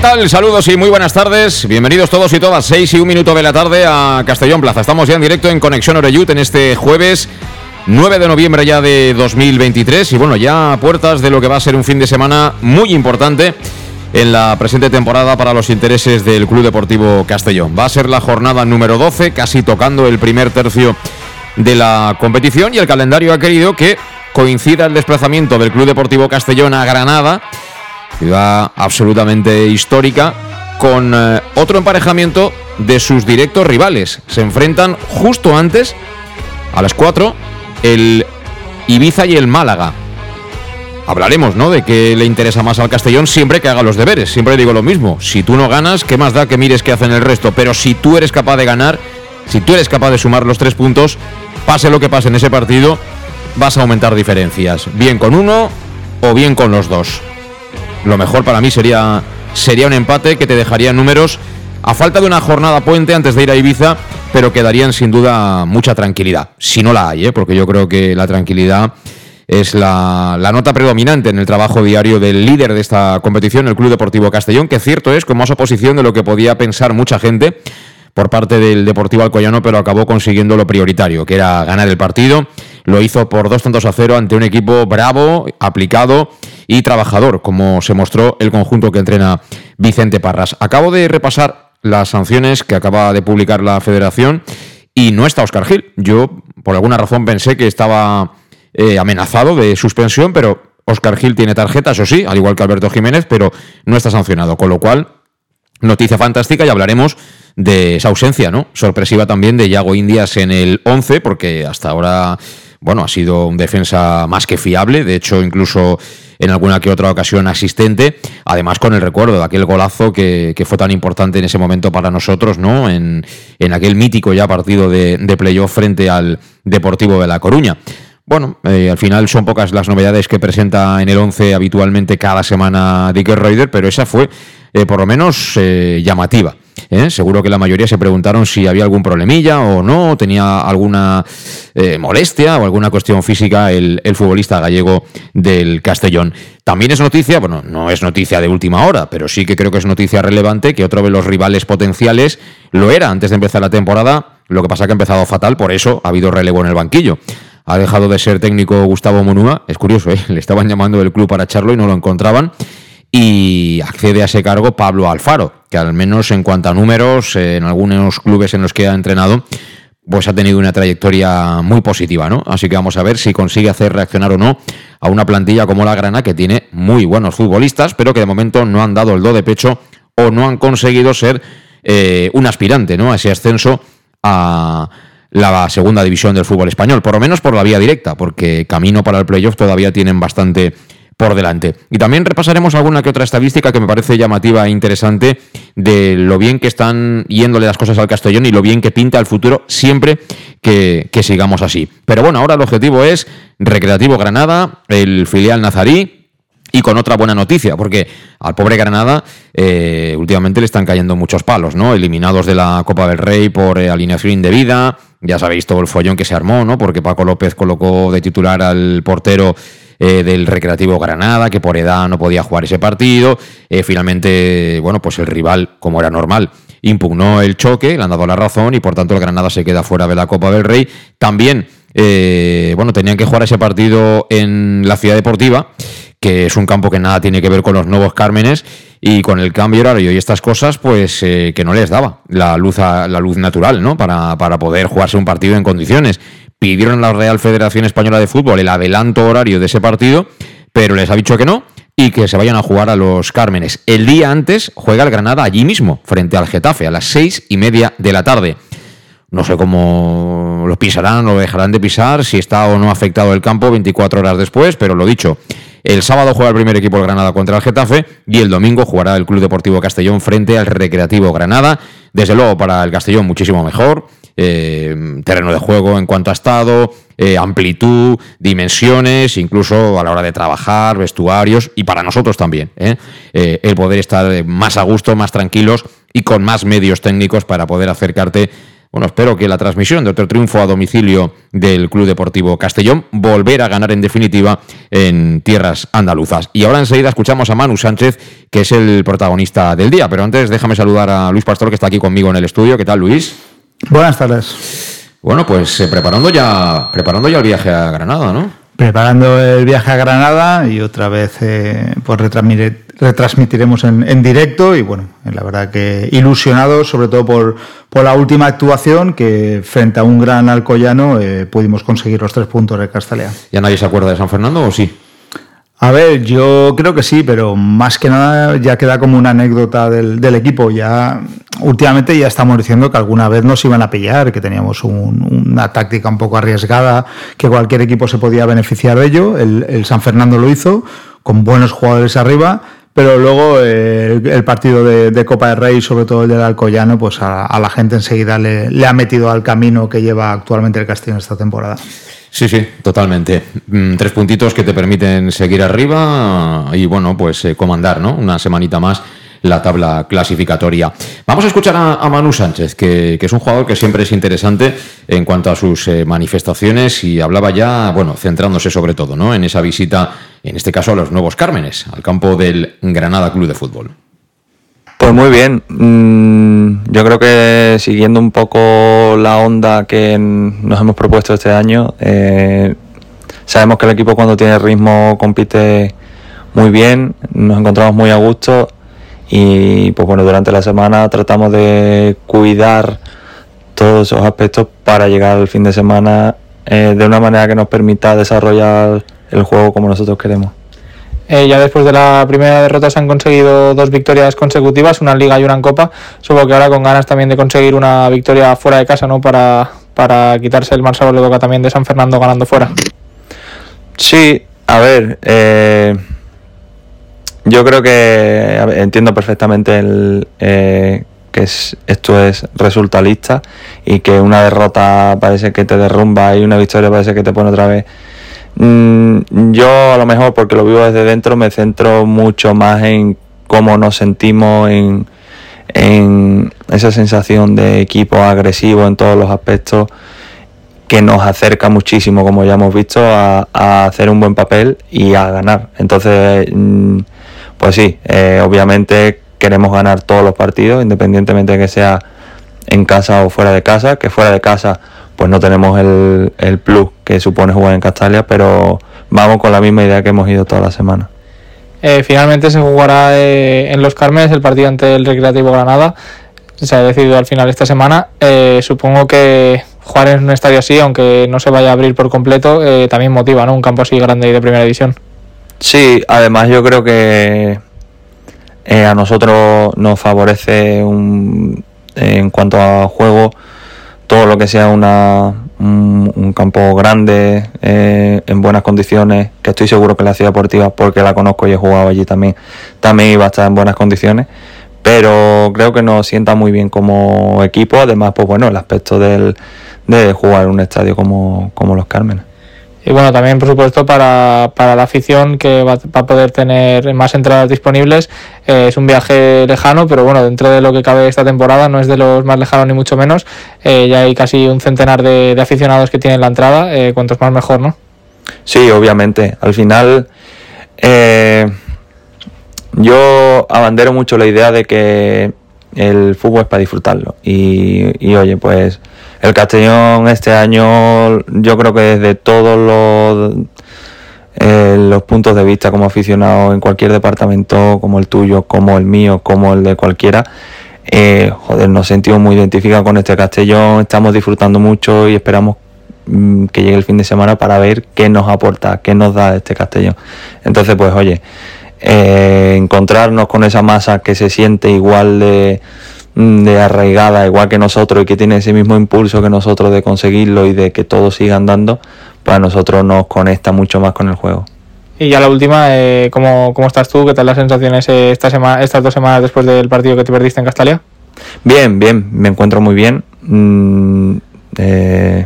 ¿Qué tal? Saludos y muy buenas tardes. Bienvenidos todos y todas. 6 y un minuto de la tarde a Castellón Plaza. Estamos ya en directo en Conexión Oreyut en este jueves 9 de noviembre ya de 2023. Y bueno, ya a puertas de lo que va a ser un fin de semana muy importante en la presente temporada para los intereses del Club Deportivo Castellón. Va a ser la jornada número 12, casi tocando el primer tercio de la competición y el calendario ha querido que coincida el desplazamiento del Club Deportivo Castellón a Granada ciudad absolutamente histórica, con eh, otro emparejamiento de sus directos rivales. Se enfrentan justo antes, a las 4, el Ibiza y el Málaga. Hablaremos, ¿no? De qué le interesa más al Castellón siempre que haga los deberes. Siempre digo lo mismo. Si tú no ganas, ¿qué más da que mires qué hacen el resto? Pero si tú eres capaz de ganar, si tú eres capaz de sumar los tres puntos, pase lo que pase en ese partido, vas a aumentar diferencias. Bien con uno o bien con los dos lo mejor para mí sería, sería un empate que te dejaría números a falta de una jornada puente antes de ir a Ibiza, pero que darían sin duda mucha tranquilidad. Si no la hay, ¿eh? porque yo creo que la tranquilidad es la, la, nota predominante en el trabajo diario del líder de esta competición, el Club Deportivo Castellón, que cierto es, con más oposición de lo que podía pensar mucha gente por parte del Deportivo Alcoyano, pero acabó consiguiendo lo prioritario, que era ganar el partido. Lo hizo por dos tantos a cero ante un equipo bravo, aplicado y trabajador, como se mostró el conjunto que entrena Vicente Parras. Acabo de repasar las sanciones que acaba de publicar la federación y no está Oscar Gil. Yo, por alguna razón, pensé que estaba eh, amenazado de suspensión, pero Oscar Gil tiene tarjeta, eso sí, al igual que Alberto Jiménez, pero no está sancionado, con lo cual, noticia fantástica y hablaremos de esa ausencia, ¿no? Sorpresiva también de Yago Indias en el 11, porque hasta ahora, bueno, ha sido un defensa más que fiable, de hecho, incluso en alguna que otra ocasión asistente, además con el recuerdo de aquel golazo que, fue tan importante en ese momento para nosotros, ¿no? En, aquel mítico ya partido de, de playoff frente al Deportivo de La Coruña. Bueno, eh, al final son pocas las novedades que presenta en el 11 habitualmente cada semana Dicker Reuter, pero esa fue eh, por lo menos eh, llamativa. ¿eh? Seguro que la mayoría se preguntaron si había algún problemilla o no, tenía alguna molestia o alguna cuestión física el, el, futbolista gallego del Castellón. También es noticia, bueno, no es noticia de última hora, pero sí que creo que es noticia relevante que otro de los rivales potenciales lo era antes de empezar la temporada, lo que pasa que ha empezado fatal, por eso ha habido relevo en el banquillo ha dejado de ser técnico Gustavo Monúa. Es curioso, ¿eh? le estaban llamando del club para echarlo y no lo encontraban y accede a ese cargo Pablo Alfaro, que al menos en cuanto a números, en algunos clubes en los que ha entrenado, pues ha tenido una trayectoria muy positiva, ¿no? Así que vamos a ver si consigue hacer reaccionar o no a una plantilla como la Grana, que tiene muy buenos futbolistas, pero que de momento no han dado el do de pecho o no han conseguido ser eh, un aspirante, ¿no? A ese ascenso a la segunda división del fútbol español, por lo menos por la vía directa, porque camino para el playoff todavía tienen bastante por delante. Y también repasaremos alguna que otra estadística que me parece llamativa e interesante de lo bien que están yéndole las cosas al Castellón y lo bien que pinta el futuro siempre que, sigamos así. Pero bueno, ahora el objetivo es Recreativo Granada, el filial nazarí, y con otra buena noticia, porque al pobre Granada eh, últimamente le están cayendo muchos palos, ¿no? Eliminados de la Copa del Rey por eh, alineación indebida, ya sabéis todo el follón que se armó, ¿no? Porque Paco López colocó de titular al portero eh, del Recreativo Granada, que por edad no podía jugar ese partido. Eh, finalmente, bueno, pues el rival, como era normal, impugnó el choque, le han dado la razón y por tanto el Granada se queda fuera de la Copa del Rey. También, eh, bueno, tenían que jugar ese partido en la Ciudad Deportiva, que es un campo que nada tiene que ver con los nuevos Cármenes y con el cambio horario y estas cosas, pues que no les daba la luz, la luz natural, ¿no? Para, para poder jugarse un partido en condiciones. Pidieron a la Real Federación Española de Fútbol el adelanto horario de ese partido, pero les ha dicho que no y que se vayan a jugar a los Cármenes. El día antes juega el Granada allí mismo, frente al Getafe, a las seis y media de la tarde. No sé cómo lo pisarán o lo dejarán de pisar, si está o no afectado el campo 24 horas después, pero lo dicho, el sábado juega el primer equipo del Granada contra el Getafe y el domingo jugará el Club Deportivo Castellón frente al Recreativo Granada. Desde luego para el Castellón muchísimo mejor. Eh, terreno de juego en cuanto a estado, eh, amplitud, dimensiones, incluso a la hora de trabajar, vestuarios y para nosotros también. ¿eh? el poder estar más a gusto, más tranquilos y con más medios técnicos para poder acercarte bueno, espero que la transmisión de otro triunfo a domicilio del Club Deportivo Castellón volver a ganar en definitiva en tierras andaluzas. Y ahora enseguida escuchamos a Manu Sánchez, que es el protagonista del día. Pero antes déjame saludar a Luis Pastor, que está aquí conmigo en el estudio. ¿Qué tal, Luis? Buenas tardes. Bueno, pues eh, preparando ya preparando ya el viaje a Granada, ¿no? Preparando el viaje a Granada y otra vez eh, pues retransmitir retransmitiremos en, directo y bueno, la verdad que ilusionado sobre todo por, por, la última actuación que frente a un gran Alcoyano eh, pudimos conseguir los tres puntos de Castellea. ¿Ya nadie se acuerda de San Fernando o sí? A ver, yo creo que sí, pero más que nada ya queda como una anécdota del, equipo. Ya últimamente ya estamos diciendo que alguna vez nos iban a pillar, que teníamos una táctica un poco arriesgada, que cualquier equipo se podía beneficiar de ello. El, el San Fernando lo hizo con buenos jugadores arriba pero luego eh, el partido de, Copa del Rey, sobre todo el del Alcoyano, pues a, la gente enseguida le, ha metido al camino que lleva actualmente el Castillo esta temporada. Sí, sí, totalmente. Mm, tres puntitos que te permiten seguir arriba y, bueno, pues eh, comandar, ¿no? Una semanita más la tabla clasificatoria. Vamos a escuchar a, Manu Sánchez, que, es un jugador que siempre es interesante en cuanto a sus eh, manifestaciones y hablaba ya, bueno, centrándose sobre todo ¿no? en esa visita, en este caso a los Nuevos Cármenes, al campo del Granada Club de Fútbol. Pues muy bien, mm, yo creo que siguiendo un poco la onda que nos hemos propuesto este año, eh, sabemos que el equipo cuando tiene ritmo compite muy bien, nos encontramos muy a gusto y pues bueno, durante la semana tratamos de cuidar todos esos aspectos para llegar al fin de semana eh, de una manera que nos permita desarrollar el juego como nosotros queremos. Eh, ya después de la primera derrota se han conseguido dos victorias consecutivas, una en Liga y una en Copa. Supongo que ahora con ganas también de conseguir una victoria fuera de casa, ¿no? Para, para quitarse el mal sabor de boca también de San Fernando ganando fuera. Sí, a ver, eh, yo creo que entiendo perfectamente el, eh, que esto es resultalista y que una derrota parece que te derrumba y una victoria parece que te pone otra vez. Mm, yo a lo mejor porque lo vivo desde dentro me centro mucho más en cómo nos sentimos, en, en esa sensación de equipo agresivo en todos los aspectos que nos acerca muchísimo, como ya hemos visto, a, hacer un buen papel y a ganar. Entonces, mm, pues sí, eh, obviamente queremos ganar todos los partidos, independientemente de que sea en casa o fuera de casa, que fuera de casa pues no tenemos el, el plus que supone jugar en Castalia, pero vamos con la misma idea que hemos ido toda la semana. Eh, finalmente se jugará eh, en Los Carmenes el partido ante el Recreativo Granada. Se ha decidido al final esta semana. supongo que jugar en un estadio así, aunque no se vaya a abrir por completo, también motiva, ¿no? Un campo así grande y de primera división. Sí, además yo creo que eh, a nosotros nos favorece un, en cuanto a juego todo lo que sea una, un, campo grande, eh, en buenas condiciones, que estoy seguro que la ciudad deportiva, porque la conozco y he jugado allí también, también iba a estar en buenas condiciones, pero creo que nos sienta muy bien como equipo, además, pues bueno, el aspecto del, de jugar en un estadio como, como los Cármenes. Y bueno, también por supuesto para, para la afición que va, a poder tener más entradas disponibles. Eh, es un viaje lejano, pero bueno, dentro de lo que cabe esta temporada no es de los más lejanos ni mucho menos. Eh, ya hay casi un centenar de, aficionados que tienen la entrada, eh, cuantos más mejor, ¿no? Sí, obviamente. Al final yo abandero mucho la idea de que el fútbol es para disfrutarlo. Y, y oye, pues el Castellón este año, yo creo que desde todos los eh, los puntos de vista como aficionado en cualquier departamento, como el tuyo, como el mío, como el de cualquiera, eh, joder, nos sentimos muy identificados con este Castellón, estamos disfrutando mucho y esperamos mm, que llegue el fin de semana para ver qué nos aporta, qué nos da este Castellón. Entonces, pues oye, eh, encontrarnos con esa masa que se siente igual de, de arraigada, igual que nosotros y que tiene ese mismo impulso que nosotros de conseguirlo y de que todo siga andando, pues a nosotros nos conecta mucho más con el juego. Y ya la última, eh, ¿cómo, ¿cómo estás tú? ¿Qué tal las sensaciones eh, esta semana, estas dos semanas después del partido que te perdiste en Castalia? Bien, bien, me encuentro muy bien. Mm, eh,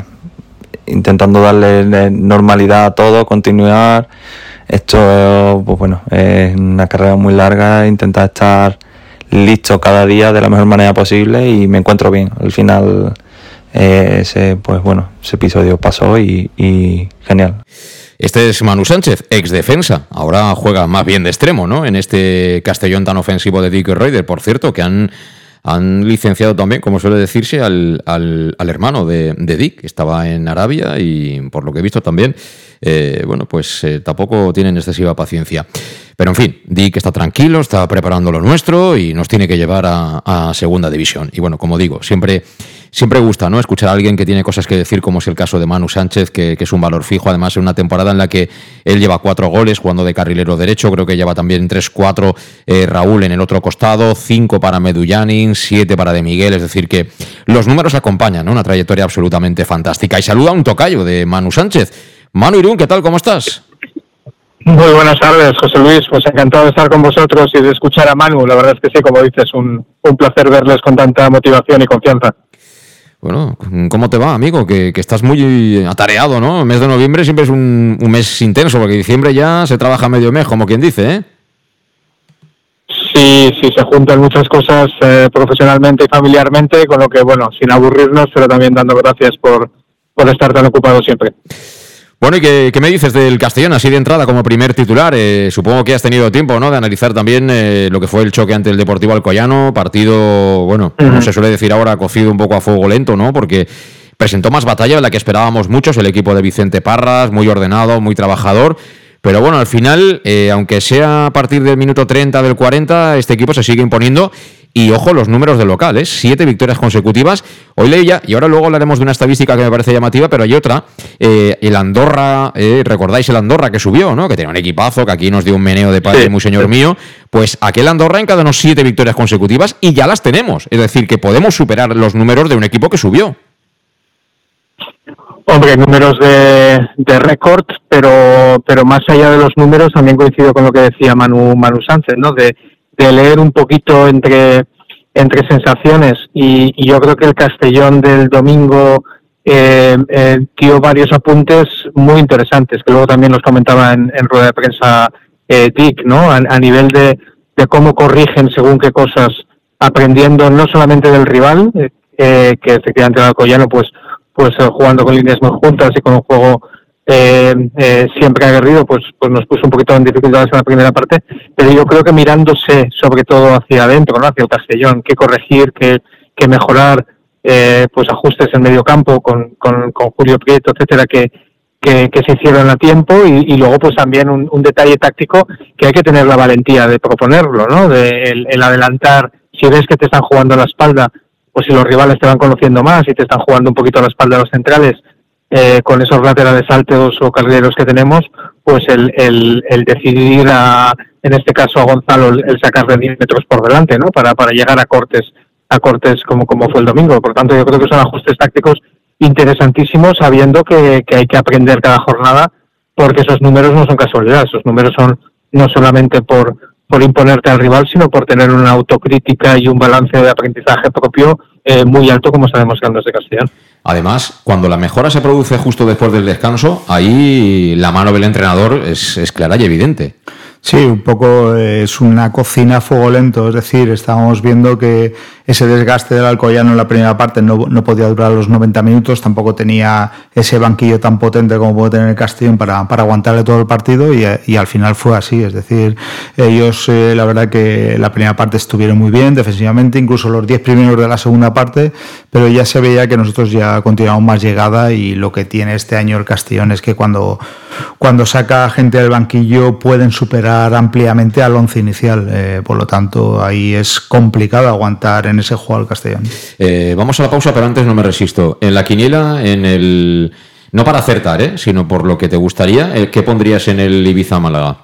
intentando darle normalidad a todo, continuar. Esto, pues bueno, es una carrera muy larga, intentar estar listo cada día de la mejor manera posible y me encuentro bien. Al final, eh, ese, pues bueno, ese episodio pasó y, genial. Este es Manu Sánchez, ex defensa. Ahora juega más bien de extremo, ¿no? En este Castellón tan ofensivo de Dick Raider, por cierto, que han, han licenciado también, como suele decirse, al, al, al hermano de, de, Dick, que estaba en Arabia y por lo que he visto también, eh, bueno, pues eh, tampoco tienen excesiva paciencia. Pero en fin, Dick está tranquilo, está preparando lo nuestro y nos tiene que llevar a, a segunda división. Y bueno, como digo, siempre siempre gusta ¿no? escuchar a alguien que tiene cosas que decir, como es el caso de Manu Sánchez, que, es un valor fijo, además en una temporada en la que él lleva cuatro goles jugando de carrilero derecho, creo que lleva también tres, cuatro eh, Raúl en el otro costado, cinco para Medullanin, siete para De Miguel, es decir que los números acompañan, ¿no? una trayectoria absolutamente fantástica. Y saluda a un tocayo de Manu Sánchez. Manu Irún, ¿qué tal? ¿Cómo estás? Muy buenas tardes, José Luis. Pues encantado de estar con vosotros y de escuchar a Manu. La verdad es que sí, como dices, un, un placer verles con tanta motivación y confianza. Bueno, ¿cómo te va, amigo? Que, que, estás muy atareado, ¿no? El mes de noviembre siempre es un, mes intenso, porque diciembre ya se trabaja medio mes, como quien dice, ¿eh? Sí, sí, se juntan muchas cosas eh, profesionalmente y familiarmente, con lo que, bueno, sin aburrirnos, pero también dando gracias por, por estar tan ocupado siempre. Bueno, ¿y qué, qué, me dices del Castellón así de entrada como primer titular? Eh, supongo que has tenido tiempo, ¿no? De analizar también eh, lo que fue el choque ante el Deportivo Alcoyano, partido, bueno, como se suele decir ahora, cocido un poco a fuego lento, ¿no? Porque presentó más batalla de la que esperábamos muchos el equipo de Vicente Parras, muy ordenado, muy trabajador. Pero bueno, al final, eh, aunque sea a partir del minuto 30 del 40, este equipo se sigue imponiendo y ojo los números de local, ¿eh? siete victorias consecutivas. Hoy leía, y ahora luego hablaremos de una estadística que me parece llamativa, pero hay otra. Eh, el Andorra, eh, recordáis el Andorra que subió, ¿no? Que tenía un equipazo, que aquí nos dio un meneo de padre sí. muy señor mío. Pues aquel Andorra encadenó siete victorias consecutivas y ya las tenemos. Es decir, que podemos superar los números de un equipo que subió. Hombre, números de, de récord, pero, pero más allá de los números, también coincido con lo que decía Manu, Manu Sánchez, ¿no? De, de leer un poquito entre, entre sensaciones y, y, yo creo que el Castellón del domingo eh, eh, dio varios apuntes muy interesantes, que luego también los comentaba en, rueda de prensa eh, Dick, ¿no? A, nivel de, de, cómo corrigen según qué cosas, aprendiendo no solamente del rival, eh, que efectivamente el Alcoyano pues, pues eh, jugando con líneas muy juntas y con un juego eh, eh, siempre aguerrido, pues, pues nos puso un poquito en dificultades en la primera parte, pero yo creo que mirándose sobre todo hacia adentro, ¿no? hacia el Castellón, qué corregir, qué, mejorar, eh, pues ajustes en medio campo con, con, con Julio Prieto, etcétera, que, que, se hicieron a tiempo y, luego pues también un, un, detalle táctico que hay que tener la valentía de proponerlo, ¿no? De el, el adelantar, si ves que te están jugando a la espalda, o si los rivales te van conociendo más y te están jugando un poquito a la espalda de los centrales, eh, con esos laterales altos o carrileros que tenemos, pues el, el, el decidir a, en este caso a Gonzalo, el, el sacar de 10 metros por delante, ¿no? Para, para llegar a cortes, a cortes como, fue el domingo. Por tanto, yo creo que son ajustes tácticos interesantísimos, sabiendo que, hay que aprender cada jornada, porque esos números no son casualidad, esos números son no solamente por imponerte al rival, sino por tener una autocrítica y un balance de aprendizaje propio eh, muy alto, como sabemos que andas de Castellón. Además, cuando la mejora se produce justo después del descanso, ahí la mano del entrenador es clara y evidente. Sí, un poco eh, es una cocina a fuego lento, es decir, estábamos viendo que ese desgaste del Alcoyano en la primera parte no, no, podía durar los 90 minutos, tampoco tenía ese banquillo tan potente como puede tener el Castellón para, para aguantarle todo el partido y, y, al final fue así, es decir, ellos eh, la verdad que la primera parte estuvieron muy bien defensivamente, incluso los 10 primeros de la segunda parte, pero ya se veía que nosotros ya continuamos más llegada y lo que tiene este año el Castellón es que cuando, cuando saca gente del banquillo pueden superar ampliamente al once inicial, eh, por lo tanto ahí es complicado aguantar en ese juego al Castellón. Eh, vamos a la pausa, pero antes no me resisto. En la quiniela, en el. No para acertar, ¿eh? sino por lo que te gustaría, eh, ¿qué pondrías en el Ibiza Málaga?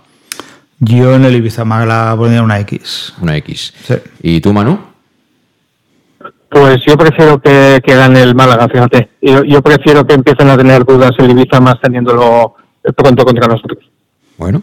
Yo en el Ibiza Málaga pondría una X. Una X. Sí. ¿Y tú, Manu? Pues yo prefiero que, que gane el Málaga, fíjate. Yo, yo, prefiero que empiecen a tener dudas el Ibiza más teniéndolo pronto contra nosotros. Bueno,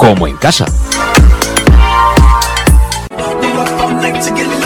como en casa.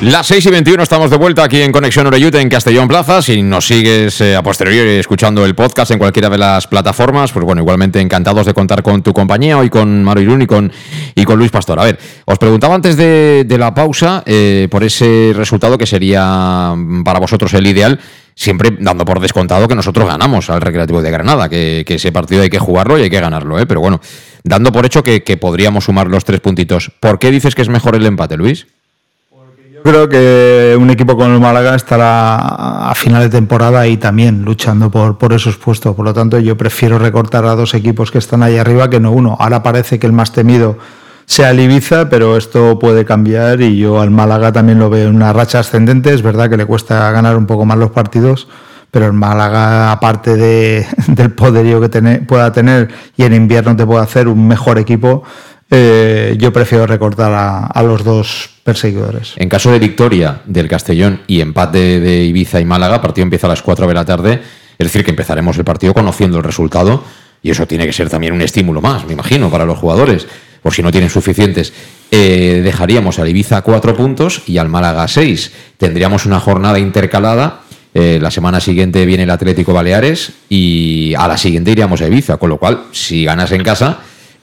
Las 6 y 21 estamos de vuelta aquí en Conexión Oreyute en Castellón Plaza. Si nos sigues eh, a posteriori escuchando el podcast en cualquiera de las plataformas, pues bueno, igualmente encantados de contar con tu compañía, hoy con Maro Irún y con, y con Luis Pastor. A ver, os preguntaba antes de, la pausa eh, por ese resultado que sería mm, para vosotros el ideal, siempre dando por descontado que nosotros ganamos al Recreativo de Granada, que, ese partido hay que jugarlo y hay que ganarlo, ¿eh? pero bueno, dando por hecho que podríamos sumar los tres puntitos. ¿Por qué dices que es mejor el empate, Luis? Creo que un equipo como el Málaga estará a final de temporada ahí también luchando por, por esos puestos. Por lo tanto, yo prefiero recortar a dos equipos que están ahí arriba que no uno. Ahora parece que el más temido sea el Ibiza, pero esto puede cambiar y yo al Málaga también lo veo en una racha ascendente. Es verdad que le cuesta ganar un poco más los partidos, pero el Málaga, aparte de, del poderío que pueda tener y en invierno te puede hacer un mejor equipo, eh, yo prefiero recortar a, los dos perseguidores. En caso de victoria del Castellón y empate de Ibiza y Málaga, partido empieza a las 4 de la tarde, es decir, que empezaremos el partido conociendo el resultado y eso tiene que ser también un estímulo más, me imagino, para los jugadores, por si no tienen suficientes. Eh, dejaríamos al Ibiza cuatro puntos y al Málaga seis. Tendríamos una jornada intercalada. Eh, la semana siguiente viene el Atlético Baleares y a la siguiente iríamos a Ibiza, con lo cual, si ganas en casa,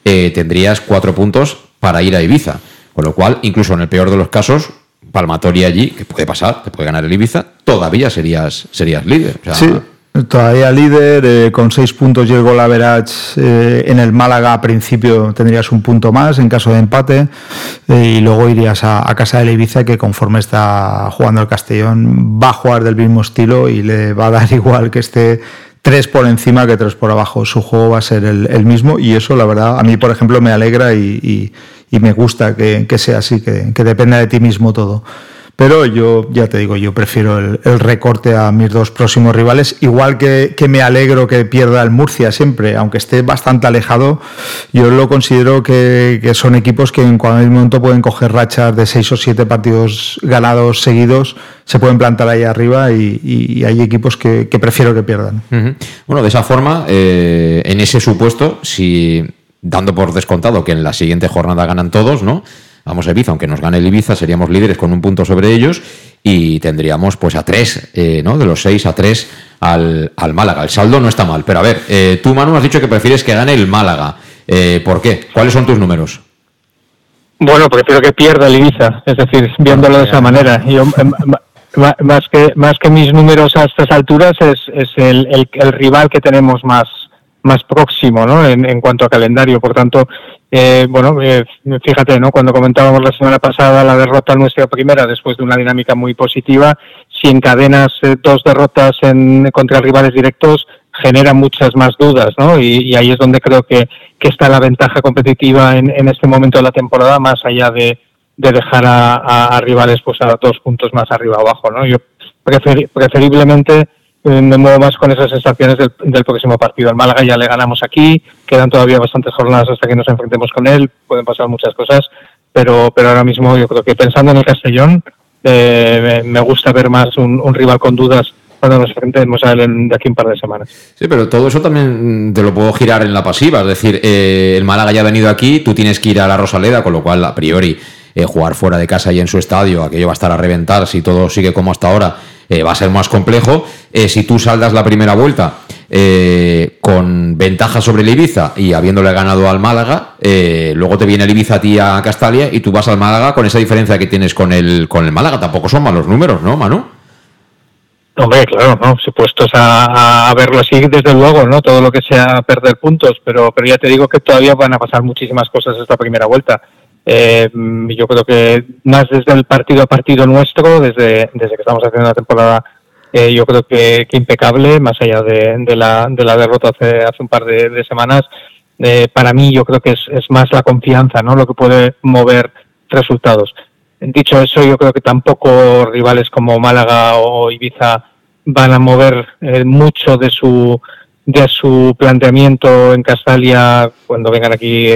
eh, tendrías cuatro puntos para ir a Ibiza. Con lo cual, incluso en el peor de los casos, palmatoria allí, que puede pasar, te puede ganar el Ibiza, todavía serías, serías líder. Sí, todavía líder, eh, con seis puntos y el gol eh, en el Málaga a principio tendrías un punto más en caso de empate eh, y luego irías a, casa del Ibiza que conforme está jugando el Castellón va a jugar del mismo estilo y le va a dar igual que esté tres por encima que tres por abajo. Su juego va a ser el, mismo y eso, la verdad, a mí, por ejemplo, me alegra y, y me gusta que, que, sea así, que, que dependa de ti mismo todo. Pero yo, ya te digo, yo prefiero el, recorte a mis dos próximos rivales, igual que, que, me alegro que pierda el Murcia siempre, aunque esté bastante alejado, yo lo considero que, son equipos que en cualquier momento pueden coger rachas de seis o siete partidos ganados seguidos, se pueden plantar ahí arriba y, hay equipos que, prefiero que pierdan. Uh. Bueno, de esa forma, eh, en ese supuesto, si dando por descontado que en la siguiente jornada ganan todos, ¿no? Vamos a Ibiza, aunque nos gane el Ibiza, seríamos líderes con un punto sobre ellos y tendríamos pues a tres, eh, ¿no? De los seis a tres al, al, Málaga. El saldo no está mal, pero a ver, eh, tú Manu has dicho que prefieres que gane el Málaga. Eh, ¿Por qué? ¿Cuáles son tus números? Bueno, prefiero que pierda el Ibiza, es decir, viéndolo de esa manera. Yo, más que más que mis números a estas alturas es, es el, el, el rival que tenemos más más próximo ¿no? en, en cuanto a calendario. Por tanto, eh, bueno, eh, fíjate, ¿no? cuando comentábamos la semana pasada la derrota nuestra primera después de una dinámica muy positiva, si encadenas eh, dos derrotas en, contra rivales directos, genera muchas más dudas, ¿no? Y, ahí es donde creo que, que está la ventaja competitiva en, en, este momento de la temporada, más allá de, de dejar a, rivales pues a dos puntos más arriba abajo, ¿no? Yo prefer, preferiblemente me muevo más con esas sensaciones del, del, próximo partido. Al Málaga ya le ganamos aquí, quedan todavía bastantes jornadas hasta que nos enfrentemos con él, pueden pasar muchas cosas, pero, pero ahora mismo yo creo que pensando en el Castellón, eh, me, gusta ver más un, rival con dudas cuando nos enfrentemos a él de aquí un par de semanas. Sí, pero todo eso también te lo puedo girar en la pasiva. Es decir, eh, el Málaga ya ha venido aquí, tú tienes que ir a la Rosaleda, con lo cual, a priori, eh, jugar fuera de casa y en su estadio, aquello va a estar a reventar si todo sigue como hasta ahora, va a ser más complejo. si tú saldas la primera vuelta eh, con ventaja sobre el Ibiza y habiéndole ganado al Málaga, eh, luego te viene el Ibiza a ti a Castalia y tú vas al Málaga con esa diferencia que tienes con el, con el Málaga. Tampoco son malos números, ¿no, Manu? Hombre, claro, ¿no? Supuestos a, a, verlo así, desde luego, ¿no? Todo lo que sea perder puntos, pero, pero ya te digo que todavía van a pasar muchísimas cosas esta primera vuelta. Eh, yo creo que más desde el partido a partido nuestro, desde, desde que estamos haciendo la temporada eh, yo creo que, impecable, más allá de, la, de la derrota hace, hace un par de, semanas. Eh, para mí yo creo que es, es, más la confianza, ¿no? Lo que puede mover resultados. Dicho eso, yo creo que tampoco rivales como Málaga o Ibiza van a mover eh, mucho de su de su planteamiento en Castalia cuando vengan aquí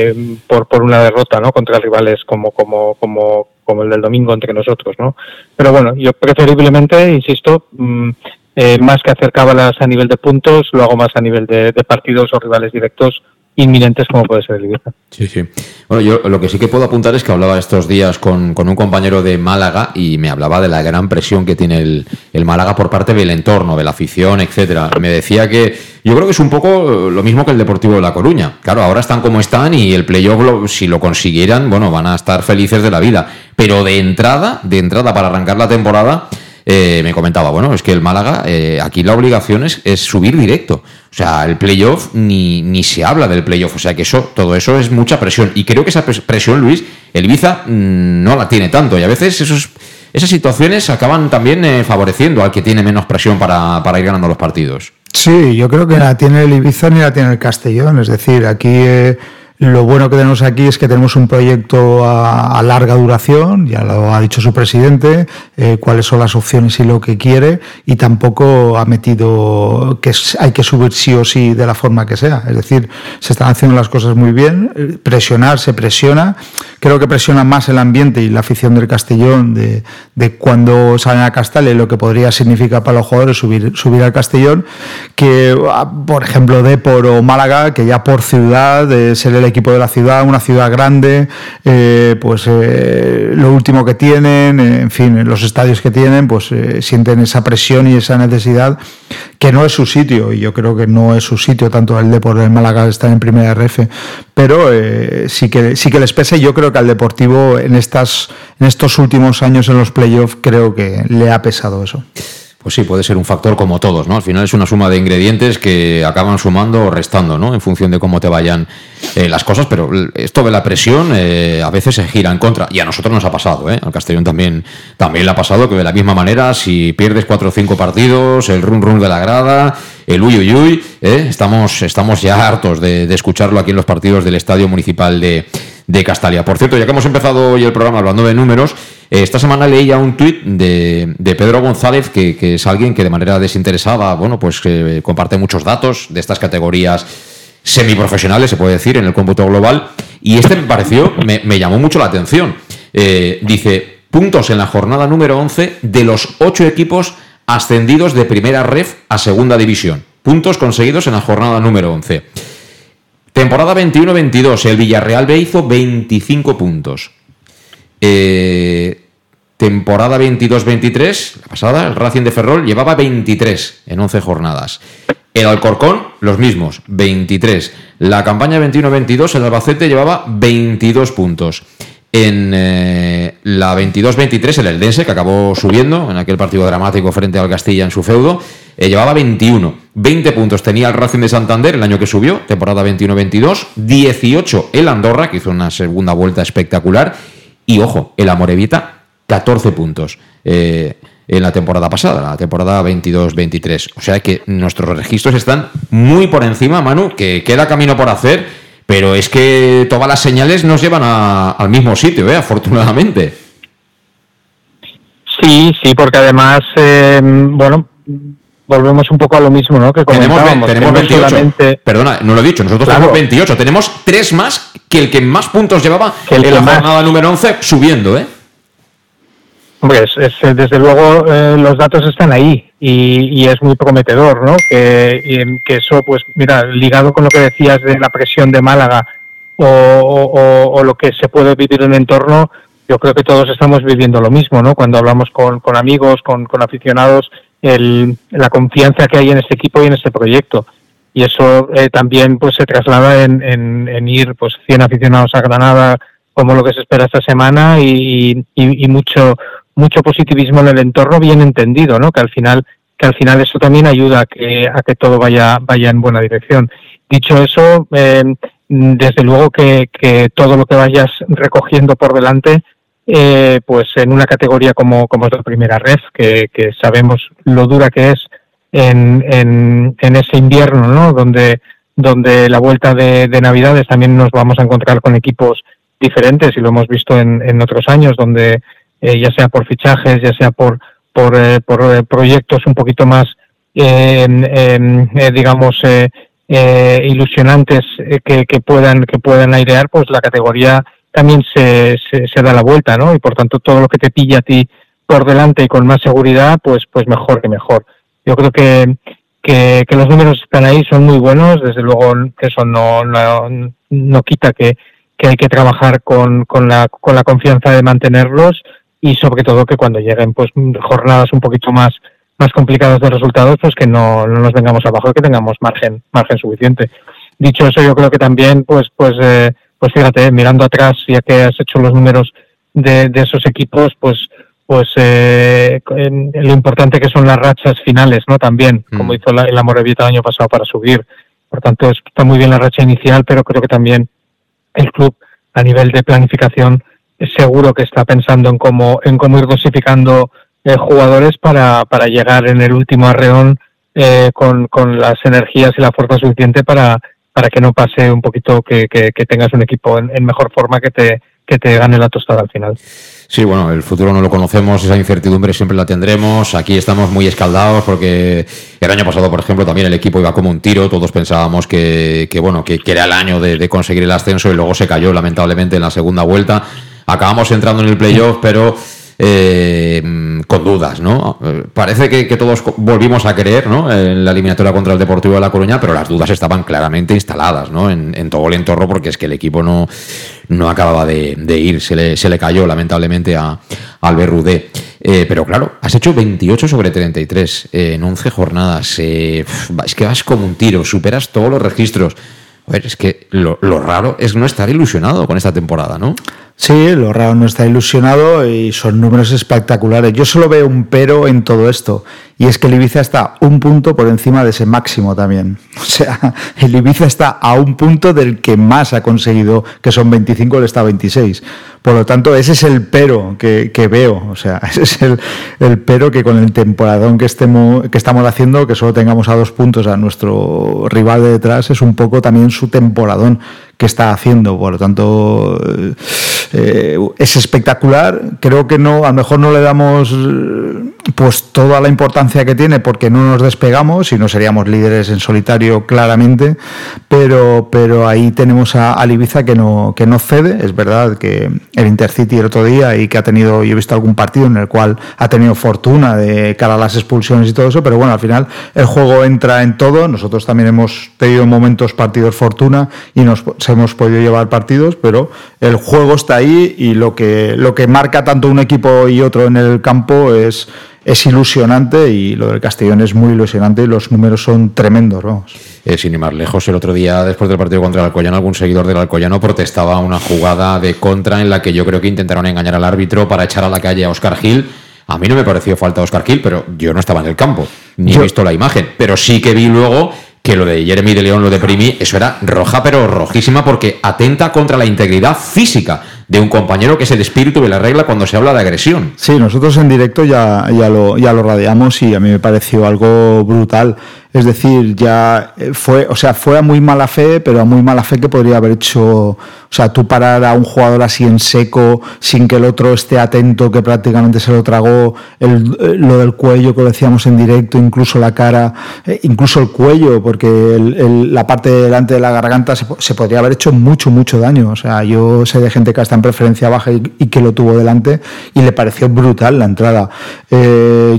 por, por una derrota no contra rivales como como como como el del domingo entre nosotros, ¿no? Pero bueno, yo preferiblemente, insisto, mm, eh, más que hacer cábalas a nivel de puntos, lo hago más a nivel de, partidos o rivales directos inminentes como puede ser el Ibiza. Sí, sí. Bueno, yo lo que sí que puedo apuntar es que hablaba estos días con, un compañero de Málaga y me hablaba de la gran presión que tiene el, el, Málaga por parte del entorno, de la afición, etcétera. Me decía que yo creo que es un poco lo mismo que el Deportivo de La Coruña. Claro, ahora están como están y el playoff, si lo consiguieran, bueno, van a estar felices de la vida. Pero de entrada, de entrada para arrancar la temporada, eh, me comentaba, bueno, es que el Málaga, eh, aquí la obligación es, subir directo. O sea, el playoff ni, ni se habla del playoff. O sea que eso, todo eso es mucha presión. Y creo que esa presión, Luis, el Ibiza mm, no la tiene tanto. Y a veces esos, esas situaciones acaban también eh, favoreciendo al que tiene menos presión para, para ir ganando los partidos. Sí, yo creo que la tiene el Ibiza ni la tiene el Castellón. Es decir, aquí lo bueno que tenemos aquí es que tenemos un proyecto a, larga duración, ya lo ha dicho su presidente, eh, cuáles son las opciones y lo que quiere, y tampoco ha metido que hay que subir sí o sí de la forma que sea. Es decir, se están haciendo las cosas muy bien, eh, presionar, se presiona, creo que presiona más el ambiente y la afición del Castellón de, cuando salen a Castalia y lo que podría significar para los jugadores subir, subir al Castellón, que ah, por ejemplo Depor o Málaga, que ya por ciudad eh, se le equipo de la ciudad, una ciudad grande, eh, pues eh, lo último que tienen, eh, en fin, los estadios que tienen, pues sienten esa presión y esa necesidad que no es su sitio, y yo creo que no es su sitio, tanto el Deportivo de Málaga está en primera RF, pero sí, que, sí que les pese, yo creo que al Deportivo en, estas, en estos últimos años en los playoffs creo que le ha pesado eso pues sí, puede ser un factor como todos, ¿no? Al final es una suma de ingredientes que acaban sumando o restando, ¿no? En función de cómo te vayan eh, las cosas, pero esto de la presión eh, a veces se gira en contra. Y a nosotros nos ha pasado, ¿eh? Al Castellón también, también le ha pasado que de la misma manera, si pierdes cuatro o cinco partidos, el run run de la grada, el uy uy uy, ¿eh? estamos, estamos ya hartos de, escucharlo aquí en los partidos del Estadio Municipal de de Castalia. Por cierto, ya que hemos empezado hoy el programa hablando de números, esta semana leía un tuit de, Pedro González, que, es alguien que de manera desinteresada, bueno, pues comparte muchos datos de estas categorías semiprofesionales, se puede decir, en el cómputo global, y este me pareció, me, llamó mucho la atención. Eh, dice, puntos en la jornada número 11 de los ocho equipos ascendidos de primera ref a segunda división. Puntos conseguidos en la jornada número 11. Temporada 21-22, el Villarreal B hizo 25 puntos. Eh, temporada 22-23, la pasada, el Racing de Ferrol llevaba 23 en 11 jornadas. El Alcorcón, los mismos, 23. La campaña 21-22, el Albacete llevaba 22 puntos. En eh, la 22-23, el Eldense, que acabó subiendo en aquel partido dramático frente al Castilla en su feudo, eh, llevaba 21. 20 puntos tenía el Racing de Santander el año que subió, temporada 21-22. 18 el Andorra, que hizo una segunda vuelta espectacular. Y ojo, el Amorevita, 14 puntos. Eh, en la temporada pasada, la temporada 22-23. O sea que nuestros registros están muy por encima, Manu, que queda camino por hacer, pero es que todas las señales nos llevan al mismo sitio, ¿eh? afortunadamente. Sí, sí, porque además, eh, bueno, volvemos un poco a lo mismo, ¿no? Que tenemos, tenemos 28. Perdona, no lo he dicho. Nosotros tenemos 28. Tenemos tres más que el que más puntos llevaba en la jornada número 11 subiendo, ¿eh? Hombre, es, desde luego eh, los datos están ahí y, es muy prometedor, ¿no? Que, que eso, pues mira, ligado con lo que decías de la presión de Málaga o, lo que se puede vivir en el entorno, yo creo que todos estamos viviendo lo mismo, ¿no? Cuando hablamos con, con amigos, con, con aficionados, el, la confianza que hay en este equipo y en este proyecto. Y eso eh, también pues se traslada en, en, ir pues 100 aficionados a Granada como lo que se espera esta semana y, y mucho mucho positivismo en el entorno bien entendido, ¿no? Que al final que al final eso también ayuda a que, a que todo vaya vaya en buena dirección. Dicho eso, eh, desde luego que, que, todo lo que vayas recogiendo por delante, eh, pues en una categoría como, como es la primera red, que, sabemos lo dura que es en, en, ese invierno, ¿no? Donde, donde la vuelta de, de Navidades también nos vamos a encontrar con equipos diferentes y lo hemos visto en, en otros años, donde eh, ya sea por fichajes, ya sea por, por, eh, por eh, proyectos un poquito más, digamos, ilusionantes que, que, puedan, que puedan airear, pues la categoría también se, se, da la vuelta, ¿no? Y por tanto todo lo que te pilla a ti por delante y con más seguridad, pues, pues mejor que mejor. Yo creo que, que, los números están ahí, son muy buenos, desde luego eso no, no, no quita que, que hay que trabajar con, con, la, con la confianza de mantenerlos y sobre todo que cuando lleguen pues jornadas un poquito más más complicadas de resultados pues que no, no nos vengamos abajo y que tengamos margen margen suficiente dicho eso yo creo que también pues pues eh, pues fíjate mirando atrás ya que has hecho los números de, de esos equipos pues pues eh, lo importante que son las rachas finales no también mm. como hizo la, el Amorebieta el año pasado para subir por tanto está muy bien la racha inicial pero creo que también el club a nivel de planificación seguro que está pensando en cómo, en cómo ir dosificando eh, jugadores para, para llegar en el último arreón eh, con, con las energías y la fuerza suficiente para, para que no pase un poquito que, que, tengas un equipo en, mejor forma que te, que te gane la tostada al final. Sí, bueno, el futuro no lo conocemos, esa incertidumbre siempre la tendremos. Aquí estamos muy escaldados porque el año pasado, por ejemplo, también el equipo iba como un tiro. Todos pensábamos que, que bueno, que, que era el año de, de conseguir el ascenso y luego se cayó lamentablemente en la segunda vuelta acabamos entrando en el playoff, pero eh, con dudas, ¿no? Parece que, todos volvimos a creer, ¿no? En la eliminatoria contra el Deportivo de La Coruña, pero las dudas estaban claramente instaladas, ¿no? En, todo el entorno, porque es que el equipo no, no acababa de, ir, se le, se le, cayó lamentablemente a, al Berrudé. Eh, pero claro, has hecho 28 sobre 33 eh, en 11 jornadas. es que vas como un tiro, superas todos los registros. A ver, es que lo raro es no estar ilusionado con esta temporada, ¿no? Sí, lo raro no está ilusionado y son números espectaculares. Yo solo veo un pero en todo esto, y es que el Ibiza está un punto por encima de ese máximo también. O sea, el Ibiza está a un punto del que más ha conseguido, que son 25, él está a 26. Por lo tanto, ese es el pero que, veo. O sea, ese es el, el, pero que con el temporadón que, estemos, que estamos haciendo, que solo tengamos a dos puntos a nuestro rival de detrás, es un poco también su temporadón que está haciendo. Por lo tanto, eh, es espectacular. Creo que no, a lo mejor no le damos pues toda la importancia que tiene porque no nos despegamos y no seríamos líderes en solitario claramente, pero, pero ahí tenemos a, a Ibiza que no, que no cede. Es verdad que el Intercity el otro día y que ha tenido, yo he visto algún partido en el cual ha tenido fortuna de cara a las expulsiones y todo eso, pero bueno, al final el juego entra en todo. Nosotros también hemos tenido momentos partidos fortuna y nos hemos podido llevar partidos, pero el juego está ahí y lo que, lo que marca tanto un equipo y otro en el campo es es ilusionante y lo del Castellón es muy ilusionante y los números son tremendos, vamos. Eh, sin ir más lejos, el otro día, después del partido contra el Alcoyano, algún seguidor del Alcoyano protestaba una jugada de contra en la que yo creo que intentaron engañar al árbitro para echar a la calle a Oscar Gil. A mí no me pareció falta Oscar Gil, pero yo no estaba en el campo, ni he visto la imagen. Pero sí que vi luego que lo de Jeremy de León, lo de Primi, eso era roja, pero rojísima, porque atenta contra la integridad física de un compañero que es el espíritu de la regla cuando se habla de agresión. Sí, nosotros en directo ya, ya, lo, ya lo radiamos y a mí me pareció algo brutal. Es decir, ya eh, fue, o sea, fue a muy mala fe, pero a muy mala fe que podría haber hecho, o sea, tú parar a un jugador así en seco, sin que el otro esté atento, que prácticamente se lo tragó, el, eh, lo del cuello que lo decíamos en directo, incluso la cara, eh, incluso el cuello, porque la parte delante de la garganta se, podría haber hecho mucho, mucho daño. O sea, yo sé de gente que está en preferencia baja y, que lo tuvo delante y le pareció brutal la entrada.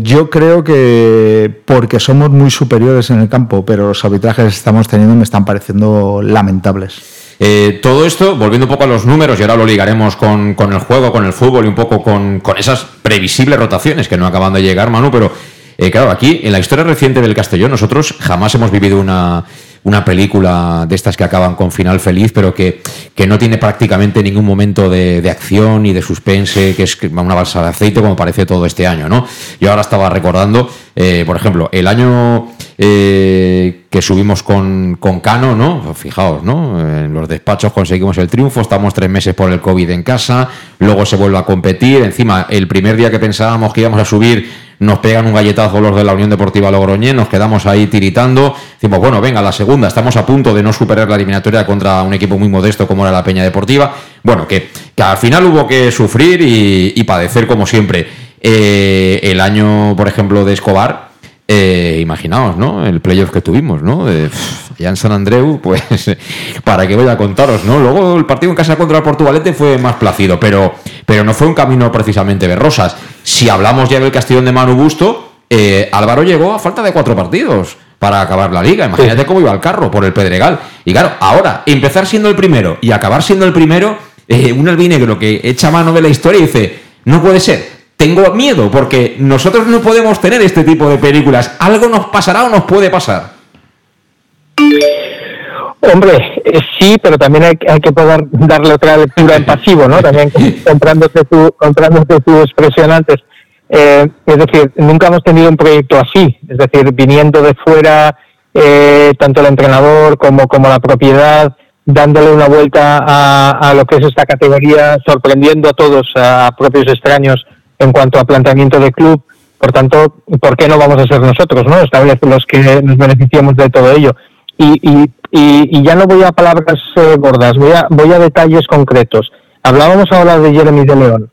yo creo que porque somos muy superiores en el campo, pero los arbitrajes que estamos teniendo me están pareciendo lamentables. Eh, todo esto, volviendo un poco a los números, y ahora lo ligaremos con, con el juego, con el fútbol y un poco con, con, esas previsibles rotaciones que no acaban de llegar, Manu, pero eh, claro, aquí en la historia reciente del Castellón nosotros jamás hemos vivido una, una película de estas que acaban con final feliz, pero que, que no tiene prácticamente ningún momento de, de, acción y de suspense, que es una balsa de aceite como parece todo este año, ¿no? Yo ahora estaba recordando, eh, por ejemplo, el año eh, que subimos con, con Cano, ¿no? Fijaos, ¿no? En los despachos conseguimos el triunfo, estamos tres meses por el COVID en casa, luego se vuelve a competir, encima el primer día que pensábamos que íbamos a subir nos pegan un galletazo los de la Unión Deportiva Logroñé, nos quedamos ahí tiritando, decimos, bueno, venga, la segunda, estamos a punto de no superar la eliminatoria contra un equipo muy modesto como era la Peña Deportiva, bueno, que, que al final hubo que sufrir y, padecer como siempre. Eh, el año, por ejemplo, de Escobar, eh, imaginaos, ¿no? El playoff que tuvimos, ¿no? ya en San Andreu, pues, para que voy a contaros, ¿no? Luego el partido en casa contra el Portugalete fue más plácido, pero, pero no fue un camino precisamente de rosas. Si hablamos ya del Castellón de Manu Busto, eh, Álvaro llegó a falta de cuatro partidos para acabar la liga. Imagínate cómo iba el carro por el Pedregal. Y claro, ahora, empezar siendo el primero y acabar siendo el primero, eh, un albinegro que echa mano de la historia y dice, no puede ser, tengo miedo porque nosotros no podemos tener este tipo de películas. Algo nos pasará o nos puede pasar. Hombre, eh, sí, pero también hay, que poder darle otra lectura en pasivo, ¿no? También comprándote tu, comprándote tu expresión antes. Eh, es decir, nunca hemos tenido un proyecto así, es decir, viniendo de fuera, eh, tanto el entrenador como, como la propiedad, dándole una vuelta a, a, lo que es esta categoría, sorprendiendo a todos, a propios extraños, en cuanto a planteamiento de club. Por tanto, ¿por qué no vamos a ser nosotros, no? Esta vez los que nos beneficiamos de todo ello. Y, y, y, ya no voy a palabras eh, gordas, voy a, voy a detalles concretos. Hablábamos ahora de Jeremy de León,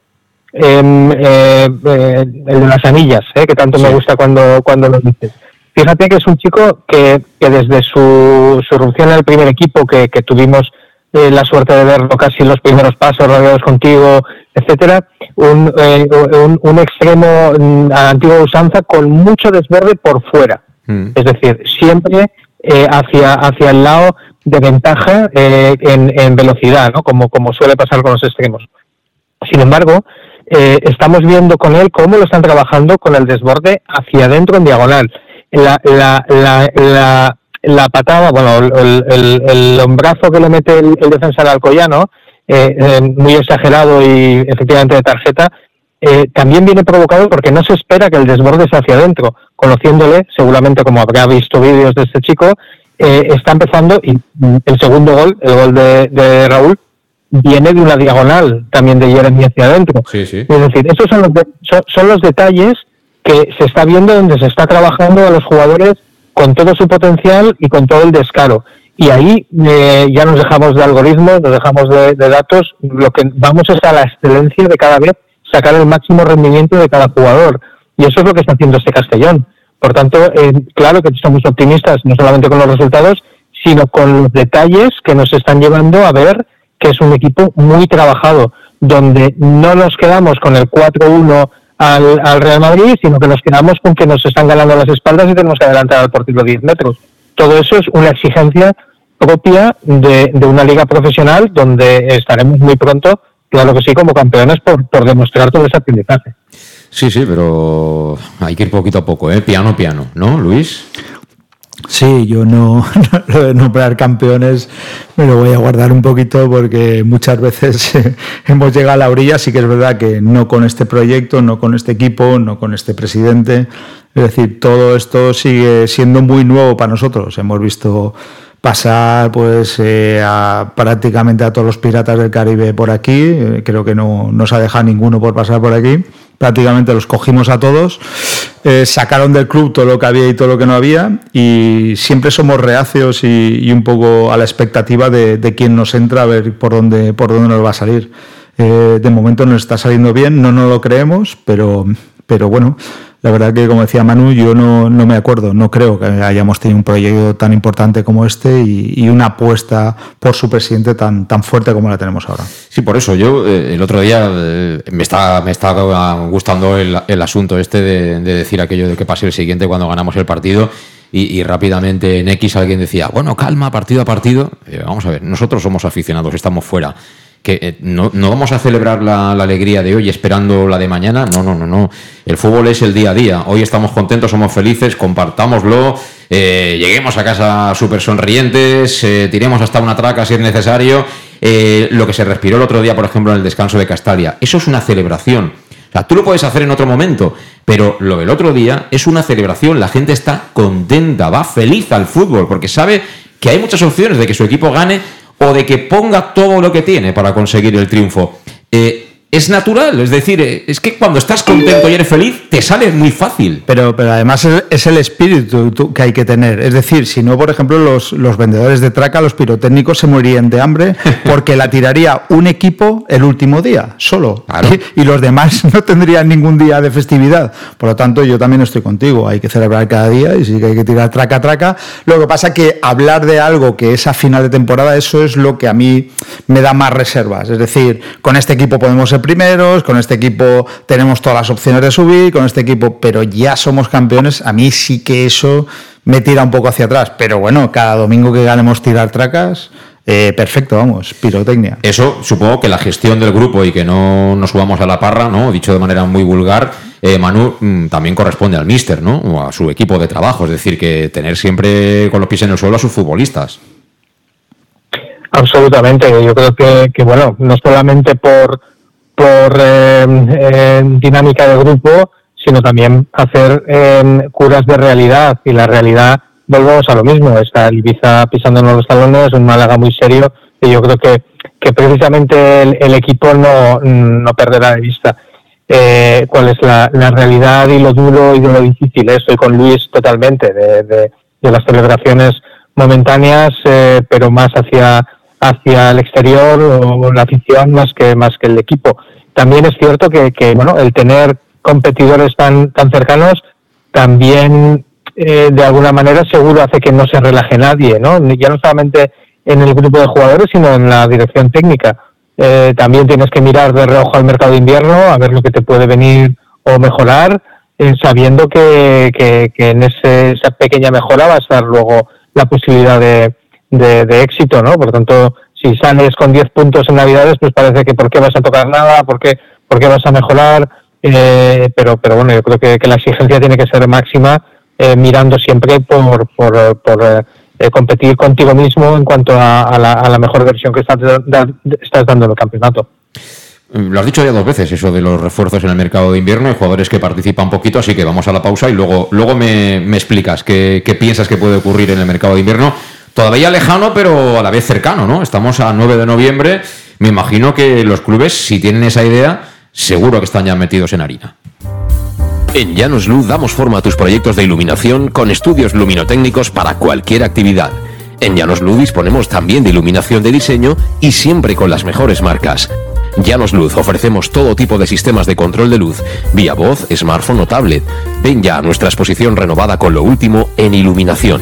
em, eh, eh, el de las anillas, que tanto me gusta cuando, cuando lo dices. Fíjate que es un chico que, que desde su, su irrupción en el primer equipo, que, que tuvimos la suerte de verlo casi en los primeros pasos, rodeados contigo, etcétera, un, un, un, extremo mm, a antigua usanza con mucho desborde por fuera. Mm. Es decir, siempre eh, hacia, hacia el lado de ventaja eh, en, velocidad, ¿no? como, como suele pasar con los extremos. Sin embargo, eh, estamos viendo con él cómo lo están trabajando con el desborde hacia adentro en diagonal. La, la, la, la, patada, bueno, el, el, el, hombrazo que le mete el, defensa al Alcoyano, muy exagerado y efectivamente de tarjeta, eh, también viene provocado porque no se espera que el desborde sea hacia adentro. Conociéndole, seguramente como habrá visto vídeos de este chico, eh, está empezando y el segundo gol, el gol de, Raúl, viene de una diagonal también de Jeremy hacia adentro. Es decir, esos son los, son, los detalles que se está viendo donde se está trabajando a los jugadores con todo su potencial y con todo el descaro. Y ahí eh, ya nos dejamos de algoritmos, nos dejamos de, de datos, lo que vamos es a la excelencia de cada vez sacar el máximo rendimiento de cada jugador. Y eso es lo que está haciendo este Castellón. Por tanto, eh, claro que somos optimistas, no solamente con los resultados, sino con los detalles que nos están llevando a ver que es un equipo muy trabajado, donde no nos quedamos con el 4-1 al, al, Real Madrid, sino que nos quedamos con que nos están ganando las espaldas y tenemos que adelantar al partido 10 metros. Todo eso es una exigencia propia de, de una liga profesional donde estaremos muy pronto claro que sí, como campeones por, por demostrar todo ese aprendizaje. Sí, sí, pero hay que ir poquito a poco, ¿eh? Piano, piano, ¿no, Luis? Sí, yo no, lo de nombrar campeones me lo voy a guardar un poquito porque muchas veces hemos llegado a la orilla, sí que es verdad que no con este proyecto, no con este equipo, no con este presidente, es decir, todo esto sigue siendo muy nuevo para nosotros. Hemos visto pasar pues eh, a, prácticamente a todos los piratas del Caribe por aquí, eh, creo que no, no se ha dejado ninguno por pasar por aquí, prácticamente los cogimos a todos, eh, sacaron del club todo lo que había y todo lo que no había y siempre somos reacios y, un poco a la expectativa de, de, quién nos entra a ver por dónde, por dónde nos va a salir. Eh, de momento nos está saliendo bien, no nos lo creemos, pero, pero bueno, la verdad que, como decía Manu, yo no, no, me acuerdo, no creo que hayamos tenido un proyecto tan importante como este y, una apuesta por su presidente tan, tan fuerte como la tenemos ahora. Sí, por eso yo eh, el otro día eh, me está me está gustando el, el asunto este de, decir aquello de que pase el siguiente cuando ganamos el partido. Y, rápidamente en X alguien decía, bueno, calma, partido a partido. Eh, vamos a ver, nosotros somos aficionados, estamos fuera que eh, no, vamos a celebrar la, alegría de hoy esperando la de mañana. No, no, no, no. El fútbol es el día a día. Hoy estamos contentos, somos felices, compartámoslo, eh, lleguemos a casa súper sonrientes, eh, tiremos hasta una traca si es necesario. lo que se respiró el otro día, por ejemplo, en el descanso de Castalia. Eso es una celebración. Tú lo puedes hacer en otro momento, pero lo del otro día es una celebración. La gente está contenta, va feliz al fútbol, porque sabe que hay muchas opciones de que su equipo gane o de que ponga todo lo que tiene para conseguir el triunfo. Eh, es natural, es decir, eh, es que cuando estás contento y eres feliz, te sale muy fácil. Pero, pero además es el espíritu que hay que tener. Es decir, si no, por ejemplo, los, los vendedores de traca, los pirotécnicos, se morirían de hambre porque la tiraría un equipo el último día, solo. Y, los demás no tendrían ningún día de festividad. Por lo tanto, yo también estoy contigo. Hay que celebrar cada día y sí que hay que tirar traca, traca. Lo que pasa que hablar de algo que es a final de temporada, eso es lo que a mí me da más reservas. Es decir, con este equipo podemos ser primeros, con este equipo tenemos todas las opciones de subir, con este equipo, pero ya somos campeones, a mí sí que eso me tira un poco hacia atrás. Pero bueno, cada domingo que ganemos tirar tracas, eh, perfecto, vamos, pirotecnia. Eso supongo que la gestión del grupo y que no nos subamos a la parra, ¿no? Dicho de manera muy vulgar, eh, Manu mm, también corresponde al míster, ¿no? O a su equipo de trabajo, es decir, que tener siempre con los pies en el suelo a sus futbolistas. Absolutamente, yo creo que, que bueno, no solamente por por eh, dinámica de grupo, sino también hacer eh, curas de realidad. Y la realidad, volvemos a lo mismo, está el Ibiza pisándonos los talones, un Málaga muy serio, y yo creo que, que precisamente el, equipo no, no, perderá de vista eh, cuál es la, la, realidad y lo duro y lo difícil. Estoy con Luis totalmente, de, de, de las celebraciones momentáneas, eh, pero más hacia hacia el exterior o la afición más que más que el equipo. También es cierto que, bueno, el tener competidores tan tan cercanos también eh, de alguna manera seguro hace que no se relaje nadie, ¿no? Ya no solamente en el grupo de jugadores, sino en la dirección técnica. Eh, también tienes que mirar de reojo al mercado de invierno, a ver lo que te puede venir o mejorar, eh, sabiendo que, que, que en ese, esa pequeña mejora va a estar luego la posibilidad de, de, éxito, ¿no? Por tanto, si sales con 10 puntos en Navidades, pues parece que por qué vas a tocar nada, por qué, por qué vas a mejorar, eh, pero, pero bueno, yo creo que, la exigencia tiene que ser máxima, eh, mirando siempre por, por, por eh, competir contigo mismo en cuanto a, la, mejor versión que estás, estás dando en el campeonato. Lo has dicho ya dos veces, eso de los refuerzos en el mercado de invierno, hay jugadores que participan poquito, así que vamos a la pausa y luego, luego me, me explicas qué, qué, piensas que puede ocurrir en el mercado de invierno todavía lejano, pero a la vez cercano, ¿no? Estamos a 9 de noviembre. Me imagino que los clubes, si tienen esa idea, seguro que están ya metidos en harina. En Llanos Luz damos forma a tus proyectos de iluminación con estudios luminotécnicos para cualquier actividad. En Llanos Luz disponemos también de iluminación de diseño y siempre con las mejores marcas. Llanos Luz ofrecemos todo tipo de sistemas de control de luz, vía voz, smartphone o tablet. Ven ya a nuestra exposición renovada con lo último en iluminación.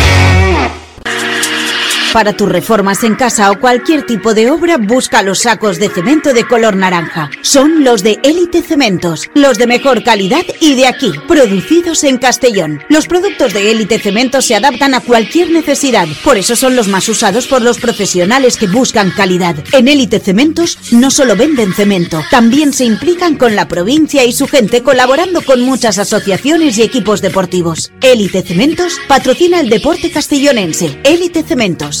Para tus reformas en casa o cualquier tipo de obra, busca los sacos de cemento de color naranja. Son los de Élite Cementos, los de mejor calidad y de aquí, producidos en Castellón. Los productos de Élite Cementos se adaptan a cualquier necesidad, por eso son los más usados por los profesionales que buscan calidad. En Élite Cementos no solo venden cemento, también se implican con la provincia y su gente colaborando con muchas asociaciones y equipos deportivos. Élite Cementos patrocina el deporte castellonense. Élite Cementos.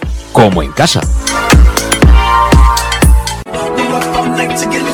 como en casa.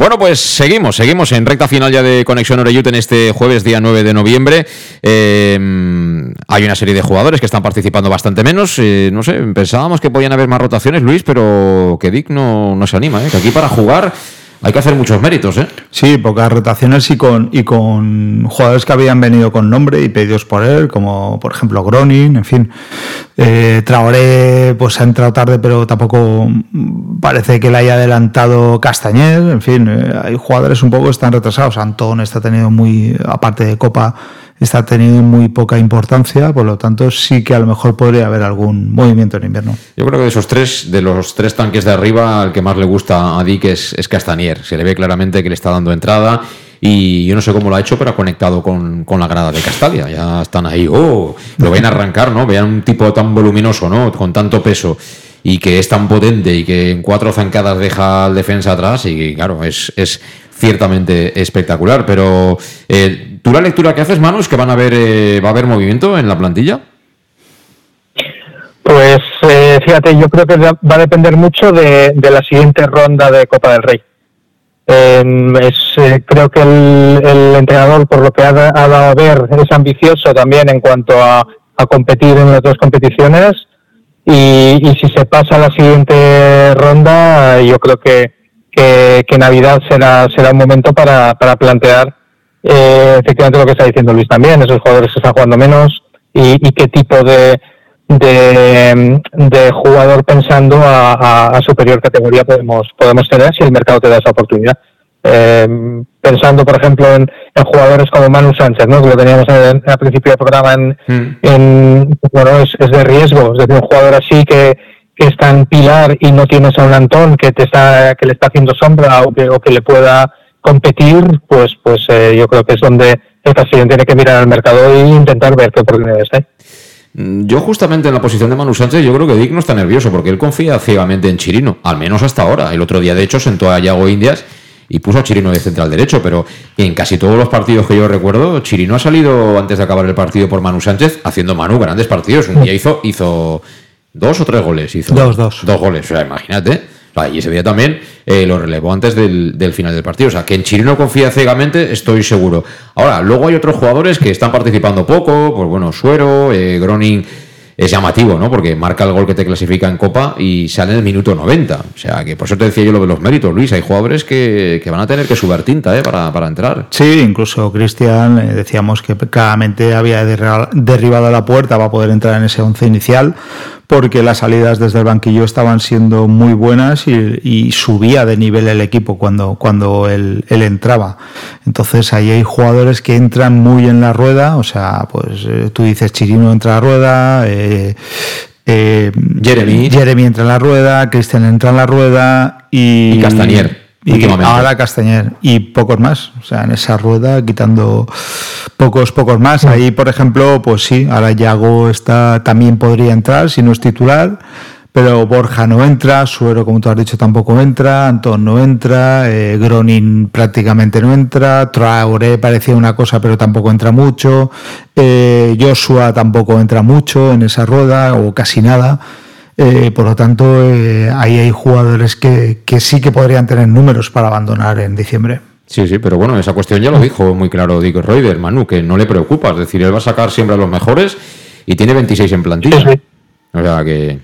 Bueno, pues seguimos, seguimos en recta final ya de Conexión Oreyut en este jueves día 9 de noviembre. Eh, hay una serie de jugadores que están participando bastante menos. eh, no sé, pensábamos que podían haber más rotaciones, Luis, pero que Dick no, no se anima, ¿eh? que aquí para jugar hay que hacer muchos méritos. ¿eh? Sí, pocas rotaciones y con, y con jugadores que habían venido con nombre y pedidos por él, como por ejemplo Gronin, en fin. Eh, Traoré pues ha entrado tarde, pero tampoco parece que le haya adelantado Castañer. En fin, eh, hay jugadores un poco que están retrasados. Antón está tenido muy, aparte de Copa, está teniendo muy poca importancia, por lo tanto sí que a lo mejor podría haber algún movimiento en invierno. Yo creo que de esos tres, de los tres tanques de arriba, el que más le gusta a Dick es, es Castanier. Se le ve claramente que le está dando entrada y yo no sé cómo lo ha hecho, pero ha conectado con, con la grada de Castalia. Ya están ahí, oh, lo ven a arrancar, ¿no? Vean un tipo tan voluminoso, ¿no? Con tanto peso y que es tan potente y que en cuatro zancadas deja al defensa atrás y claro, es, es ciertamente espectacular. Pero eh, tú la lectura que haces, Manu, es que van a haber, eh, va a haber movimiento en la plantilla. Pues eh, fíjate, yo creo que va a depender mucho de, la siguiente ronda de Copa del Rey. Eh, es, eh, creo que el, el, entrenador, por lo que ha, ha, dado a ver, es ambicioso también en cuanto a, a competir en las dos competiciones. Y, y, si se pasa a la siguiente ronda, yo creo que, que, que Navidad será, será un momento para, para plantear eh, efectivamente lo que está diciendo Luis también, esos jugadores que están jugando menos y, y qué tipo de, de, de, jugador pensando a, a, a, superior categoría podemos, podemos tener si el mercado te da esa oportunidad. Eh, pensando, por ejemplo, en, en, jugadores como Manu Sánchez, ¿no? que lo teníamos en, al principio del programa, en, mm. en bueno, es, es, de riesgo, es decir, un jugador así que, que está en pilar y no tienes a un Antón que te está que le está haciendo sombra o que, o que le pueda competir, pues pues eh, yo creo que es donde el Castellón tiene que mirar al mercado e intentar ver qué oportunidades hay. Yo justamente en la posición de Manu Sánchez yo creo que Dick no está nervioso porque él confía ciegamente en Chirino, al menos hasta ahora. El otro día de hecho sentó a Yago Indias y puso a Chirino de central derecho, pero en casi todos los partidos que yo recuerdo, Chirino ha salido antes de acabar el partido por Manu Sánchez haciendo Manu grandes partidos. Un día hizo, hizo dos o tres goles. Hizo dos, dos. Dos goles, o sea, imagínate. Y ese día también eh, lo relevó antes del, del, final del partido. O sea, que en Chirino confía ciegamente, estoy seguro. Ahora, luego hay otros jugadores que están participando poco, pues bueno, Suero, eh, Groning es llamativo, ¿no? Porque marca el gol que te clasifica en Copa y sale en el minuto 90. O sea, que por eso te decía yo lo de los méritos, Luis. Hay jugadores que, que van a tener que subir tinta ¿eh? para, para entrar. Sí, incluso Cristian, eh, decíamos que claramente había derribado la puerta para poder entrar en ese once inicial porque las salidas desde el banquillo estaban siendo muy buenas y, y subía de nivel el equipo cuando, cuando él, él, entraba. Entonces ahí hay jugadores que entran muy en la rueda, o sea, pues eh, tú dices Chirino entra a la rueda, eh, eh, Jeremy. Jeremy entra en la rueda, Cristian entra en la rueda y, y Castanier. Y ahora Castañer y pocos más, o sea, en esa rueda quitando pocos, pocos más. Ahí, por ejemplo, pues sí, ahora Yago está, también podría entrar si no es titular, pero Borja no entra, Suero, como tú has dicho, tampoco entra, Antón no entra, eh, Gronin prácticamente no entra, Traoré parecía una cosa, pero tampoco entra mucho, eh, Joshua tampoco entra mucho en esa rueda, o casi nada. Eh, por lo tanto, eh, ahí hay jugadores que, que, sí que podrían tener números para abandonar en diciembre. Sí, sí, pero bueno, esa cuestión ya lo dijo muy claro Dick Reuter, Manu, que no le preocupa. Es decir, él va a sacar siempre a los mejores y tiene 26 en plantilla. Sí, sí. O sea que.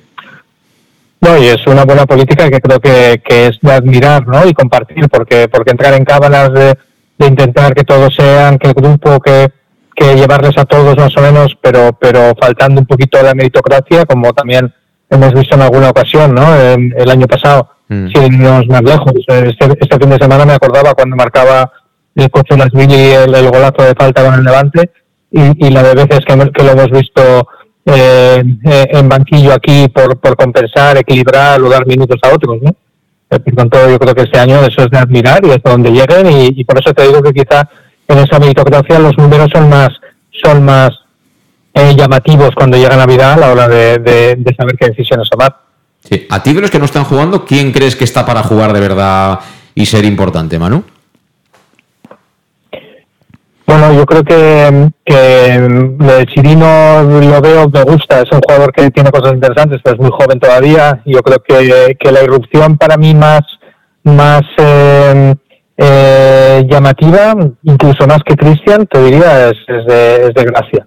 No, y es una buena política que creo que, que es de admirar ¿no? y compartir, porque, porque entrar en cábalas de, de intentar que todos sean, que el grupo, que, que llevarles a todos más o menos, pero, pero faltando un poquito de la meritocracia, como también hemos visto en alguna ocasión, ¿no? El, el año pasado, mm. sin irnos más lejos. Este, este, fin de semana me acordaba cuando marcaba el coche Las Billy el, el, golazo de falta con el Levante y, y la de veces que, que lo hemos visto eh, eh, en banquillo aquí por, por compensar, equilibrar o dar minutos a otros, ¿no? Eh, por tanto, yo creo que este año eso es de admirar y hasta donde lleguen y, y por eso te digo que quizá en esa meritocracia los números son más son más eh, llamativos cuando llega Navidad a la hora de, de, de, saber qué decisiones tomar. Sí. A ti de los que no están jugando, ¿quién crees que está para jugar de verdad y ser importante, Manu? Bueno, yo creo que, que lo de Chirino lo veo, me gusta, es un jugador que tiene cosas interesantes, pero es muy joven todavía. Yo creo que, que la irrupción para mí más, más eh, eh, llamativa, incluso más que Cristian, te diría, es, es, de, es de Gracia.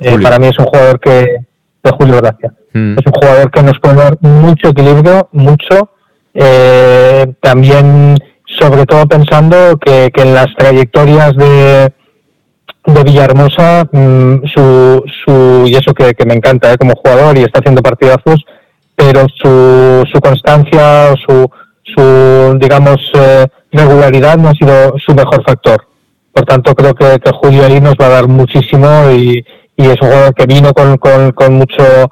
Eh, para mí es un jugador que de Julio Gracia. Mm. Es un jugador que nos puede dar mucho equilibrio, mucho. Eh, también, sobre todo pensando que, que en las trayectorias de, de Villahermosa, mmm, su, su, y eso que, que me encanta eh, como jugador y está haciendo partidazos, pero su, su constancia o su, su, digamos, eh, regularidad no ha sido su mejor factor. Por tanto, creo que, que Julio ahí nos va a dar muchísimo y, y es un jugador que vino con, con, con mucho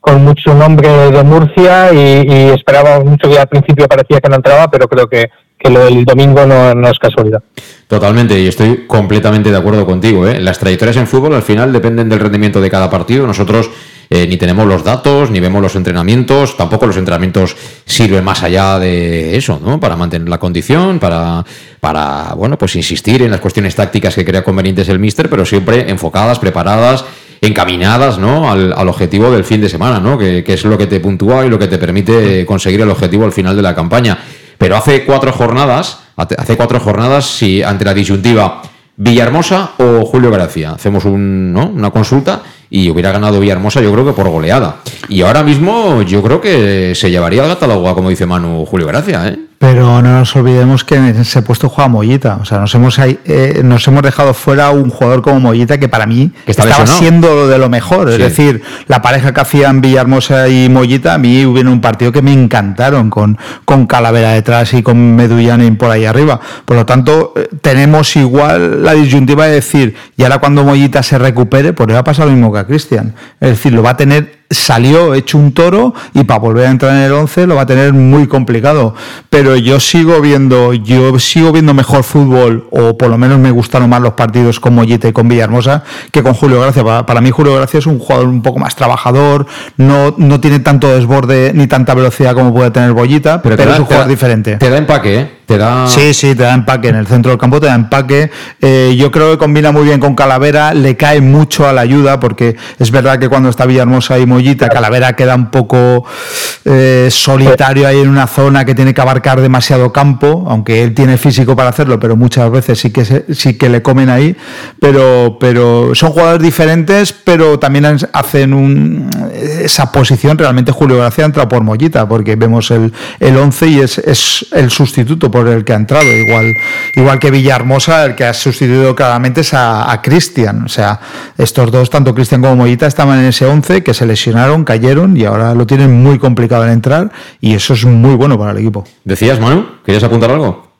con mucho nombre de Murcia y, y esperábamos mucho que al principio parecía que no entraba, pero creo que, que lo del domingo no, es casualidad. Totalmente, y estoy completamente de acuerdo contigo. ¿eh? Las trayectorias en fútbol al final dependen del rendimiento de cada partido. Nosotros eh, ni tenemos los datos, ni vemos los entrenamientos, tampoco los entrenamientos sirven más allá de eso, ¿no? Para mantener la condición, para, para bueno, pues insistir en las cuestiones tácticas que crea convenientes el míster, pero siempre enfocadas, preparadas encaminadas ¿no? al, al, objetivo del fin de semana, ¿no? Que, que, es lo que te puntúa y lo que te permite conseguir el objetivo al final de la campaña. Pero hace cuatro jornadas, hace cuatro jornadas, si ante la disyuntiva Villahermosa o Julio Gracia, hacemos una consulta y hubiera ganado Villahermosa yo creo que por goleada. Y ahora mismo yo creo que se llevaría el catálogo, como dice Manu, Julio Gracia, ¿eh? Pero no nos olvidemos que en ese puesto juega Mollita. O sea, nos hemos, eh, nos hemos dejado fuera un jugador como Mollita que para mí que estaba siendo de lo mejor. Sí. Es decir, la pareja que hacían Villahermosa y Mollita, a mí hubo un partido que me encantaron con, con Calavera detrás y con Medullanin por ahí arriba. Por lo tanto, eh, tenemos igual la disyuntiva de decir, y ahora cuando Mollita se recupere, pues le va a pasar lo mismo que Cristian. Es decir, lo va a tener salió hecho un toro y para volver a entrar en el 11 lo va a tener muy complicado. Pero yo sigo viendo, yo sigo viendo mejor fútbol, o por lo menos me gustaron más los partidos con Mollita y con Villahermosa que con Julio Gracia. Para, para mí Julio Gracia es un jugador un poco más trabajador, no, no tiene tanto desborde ni tanta velocidad como puede tener Bollita, pero, pero da, es un jugador da, diferente. Te da empaque, ¿eh? Te da... Sí, sí, te da empaque. En el centro del campo te da empaque. Eh, yo creo que combina muy bien con Calavera, le cae mucho a la ayuda, porque es verdad que cuando está Villahermosa y Mollita, Calavera queda un poco eh, solitario ahí en una zona que tiene que abarcar demasiado campo, aunque él tiene físico para hacerlo, pero muchas veces sí que, se, sí que le comen ahí. Pero, pero son jugadores diferentes, pero también hacen un, esa posición. Realmente Julio Gracia entra por Mollita, porque vemos el, el 11 y es, es el sustituto por el que ha entrado, igual, igual que Villahermosa, el que ha sustituido claramente es a, a Cristian. O sea, estos dos, tanto Cristian como Mollita, estaban en ese 11 que se lesionaron, cayeron y ahora lo tienen muy complicado en entrar y eso es muy bueno para el equipo. ¿Decías, Manu? ¿Querías apuntar algo?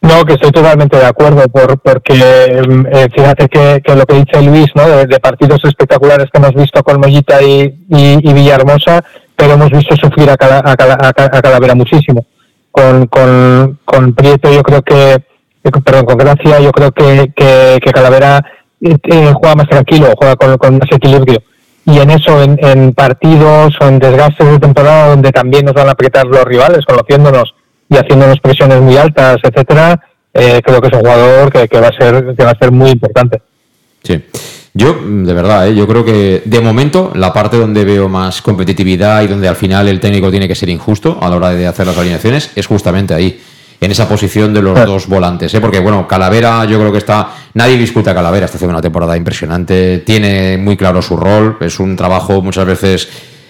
No, que estoy totalmente de acuerdo, por, porque eh, fíjate que, que, lo que dice Luis, ¿no? De, de, partidos espectaculares que hemos visto con Mollita y, y, y Villahermosa, pero hemos visto sufrir a, Cala, a, Cala, a Calavera muchísimo. Con, con, con Prieto yo creo que, perdón, con Gracia yo creo que, que, que Calavera eh, juega más tranquilo, juega con, con, más equilibrio. Y en eso, en, en partidos o en desgastes de temporada donde también nos van a apretar los rivales, conociéndonos y haciéndonos presiones muy altas, etcétera, eh, creo que es un jugador que, que, va a ser que va a ser muy importante. Sí. Yo, de verdad, ¿eh? yo creo que de momento la parte donde veo más competitividad y donde al final el técnico tiene que ser injusto a la hora de hacer las alineaciones es justamente ahí, en esa posición de los Claro. dos volantes. ¿eh? Porque, bueno, Calavera, yo creo que está. Nadie disputa a Calavera, está haciendo una temporada impresionante, tiene muy claro su rol, es un trabajo muchas veces.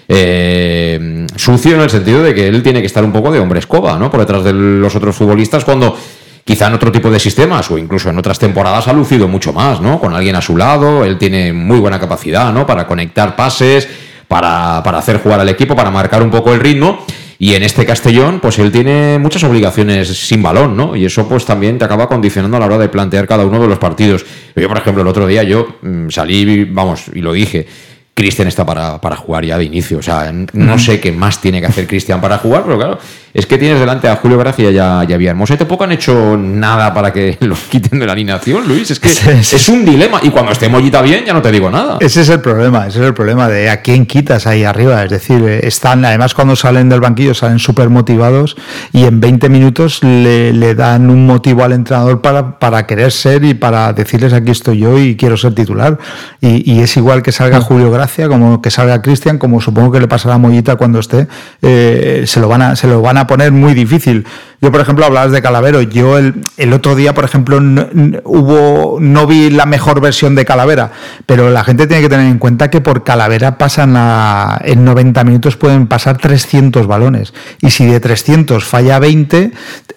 eh, sucio en el sentido de que él tiene que estar un poco de hombre escoba, ¿no? Por detrás de los otros futbolistas cuando quizá en otro tipo de sistemas o incluso en otras temporadas ha lucido mucho más, ¿no? Con alguien a su lado, él tiene muy buena capacidad, ¿no? Para conectar pases, para, para hacer jugar al equipo, para marcar un poco el ritmo. Y en este Castellón, pues él tiene muchas obligaciones sin balón, ¿no? Y eso pues también te acaba condicionando a la hora de plantear cada uno de los partidos. Yo, por ejemplo, el otro día yo mmm, salí, vamos, y lo dije, Cristian está para, para, jugar ya de inicio. O sea, no sé qué más tiene que hacer Cristian para jugar, pero claro, es que tienes delante a Julio Gracia y a, y a Villahermosa tampoco han hecho nada para que los quiten de la alineación, Luis. Es que es un dilema. Y cuando esté Mollita bien, ya no te digo nada. Ese es el problema, ese es el problema de a quién quitas ahí arriba. Es decir, están, además cuando salen del banquillo salen súper motivados y en 20 minutos le, le, dan un motivo al entrenador para, para querer ser y para decirles aquí estoy yo y quiero ser titular. Y, y es igual que salga Julio Gracia, como que salga Cristian, como supongo que le pasará a Mollita cuando esté, eh, se, lo van a, se lo van a poner muy difícil. Yo, por ejemplo, hablabas de Calavero. Yo el, el otro día, por ejemplo, hubo, no vi la mejor versión de Calavera, pero la gente tiene que tener en cuenta que por Calavera pasan a, en 90 minutos pueden pasar 300 balones. Y si de 300 falla 20,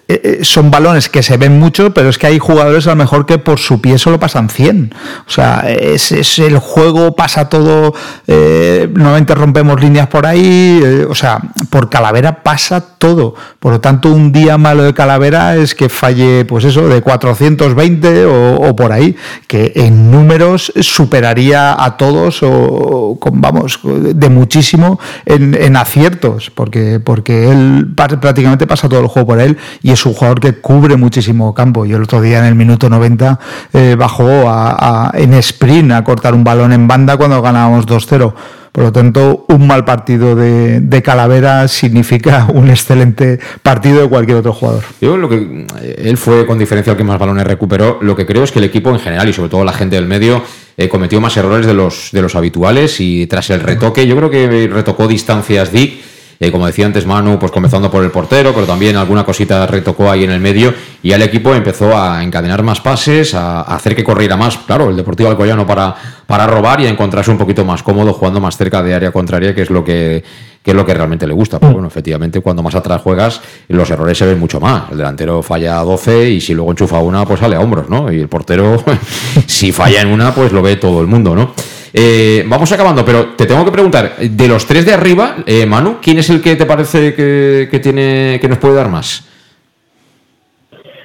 eh, son balones que se ven mucho, pero es que hay jugadores a lo mejor que por su pie solo pasan 100. O sea, es, es el juego, pasa todo, eh, rompemos líneas por ahí, eh, o sea, por Calavera pasa todo. Por lo tanto, un día malo de Calavera es que falle, pues eso, de 420 o, por ahí, que en números superaría a todos o, vamos, de muchísimo en, aciertos, porque, porque él prácticamente pasa todo el juego por él y es un jugador que cubre muchísimo campo. Yo el otro día en el minuto 90 eh, bajó a, en sprint a cortar un balón en banda cuando ganábamos 2-0 por lo tanto, un mal partido de, Calavera significa un excelente partido de cualquier otro jugador. Yo lo que él fue con diferencia el que más balones recuperó. Lo que creo es que el equipo en general y sobre todo la gente del medio eh, cometió más errores de los, de los habituales y tras el retoque, yo creo que retocó distancias Dick eh, como decía antes Manu, pues comenzando por el portero, pero también alguna cosita retocó ahí en el medio y el equipo empezó a encadenar más pases, a, hacer que corriera más, claro, el Deportivo Alcoyano para, para robar y a encontrarse un poquito más cómodo jugando más cerca de área contraria, que es lo que, es lo que realmente le gusta. Pero bueno, efectivamente, cuando más atrás juegas, los errores se ven mucho más. El delantero falla 12 y si luego enchufa una, pues sale a hombros, ¿no? Y el portero, si falla en una, pues lo ve todo el mundo, ¿no? Eh, vamos acabando, pero te tengo que preguntar, de los tres de arriba, eh, Manu, ¿quién es el que te parece que, tiene que nos puede dar más?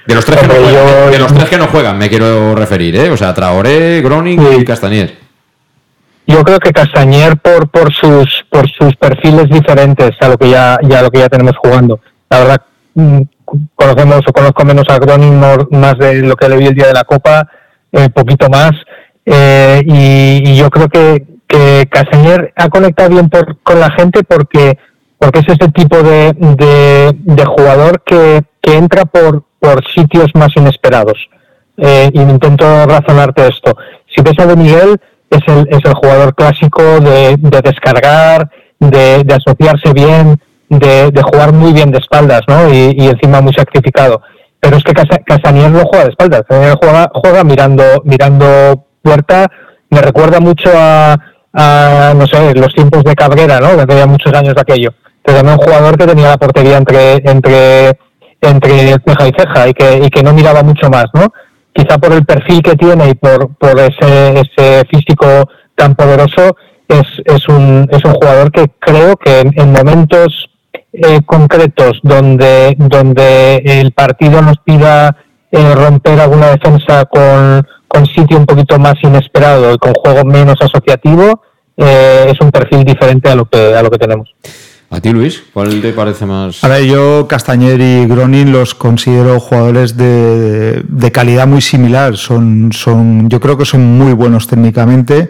De los, tres que no juegan, de los tres que no juegan, me quiero referir, ¿eh? O sea, Traoré, Groning y Castañer. Yo creo que Castañer por por sus por sus perfiles diferentes a lo que ya ya lo que ya tenemos jugando. La verdad mm, conocemos o conozco menos a Groning más de lo que le vi el día de la Copa, un poquito más eh, y, yo creo que, que Caseñer ha conectado bien con la gente porque, porque es ese tipo de, de, jugador que, que, entra por, por sitios más inesperados. Eh, y intento razonarte esto. Si ves a De Miguel, es el, es el jugador clásico de, de descargar, de, asociarse bien, de, jugar muy bien de espaldas, ¿no? Y, encima muy sacrificado. Pero es que Casanier no juega de espaldas, juega, juega mirando, mirando puerta me recuerda mucho a, no sé, los tiempos de Cabrera, ¿no? Que tenía muchos años de aquello. Pero también un jugador que tenía la portería entre, entre, entre ceja y ceja y que, y que no miraba mucho más, ¿no? Quizá por el perfil que tiene y por, por ese, ese físico tan poderoso, es, es, un, es un jugador que creo que en, momentos eh, concretos donde, donde el partido nos pida eh, romper alguna defensa con, con sitio un poquito más inesperado y con juego menos asociativo, eh, es un perfil diferente a lo que, a lo que tenemos. ¿A ti, Luis? ¿Cuál te parece más? Ahora, yo Castañer y Gronin los considero jugadores de, de, calidad muy similar. Son, son, yo creo que son muy buenos técnicamente.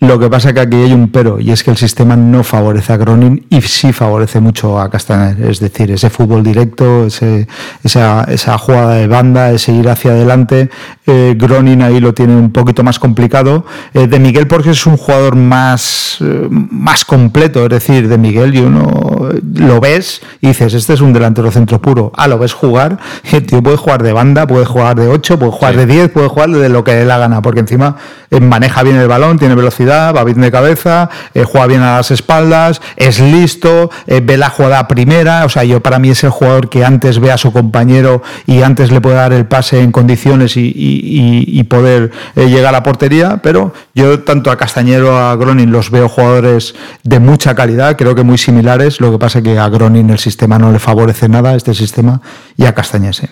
Lo que pasa es que aquí hay un pero, y es que el sistema no favorece a Gronin y sí favorece mucho a Castaner. Es decir, ese fútbol directo, ese, esa, esa jugada de banda, ese ir hacia adelante. Eh, Gronin ahí lo tiene un poquito más complicado. Eh, de Miguel, porque es un jugador más, eh, más completo, es decir, de Miguel, y uno lo ves y dices, este es un delantero centro puro. Ah, lo ves jugar, el tío puede jugar de banda, puede jugar de 8, puede jugar de 10, puede jugar de lo que le la gana, porque encima maneja bien el balón, tiene velocidad va bien de cabeza, eh, juega bien a las espaldas, es listo, eh, ve la jugada primera, o sea, yo para mí es el jugador que antes ve a su compañero y antes le puede dar el pase en condiciones y, poder eh, llegar a la portería, pero yo tanto a Castañero a Gronin los veo jugadores de mucha calidad, creo que muy similares, lo que pasa que a Gronin el sistema no le favorece nada, este sistema, y a Castañese.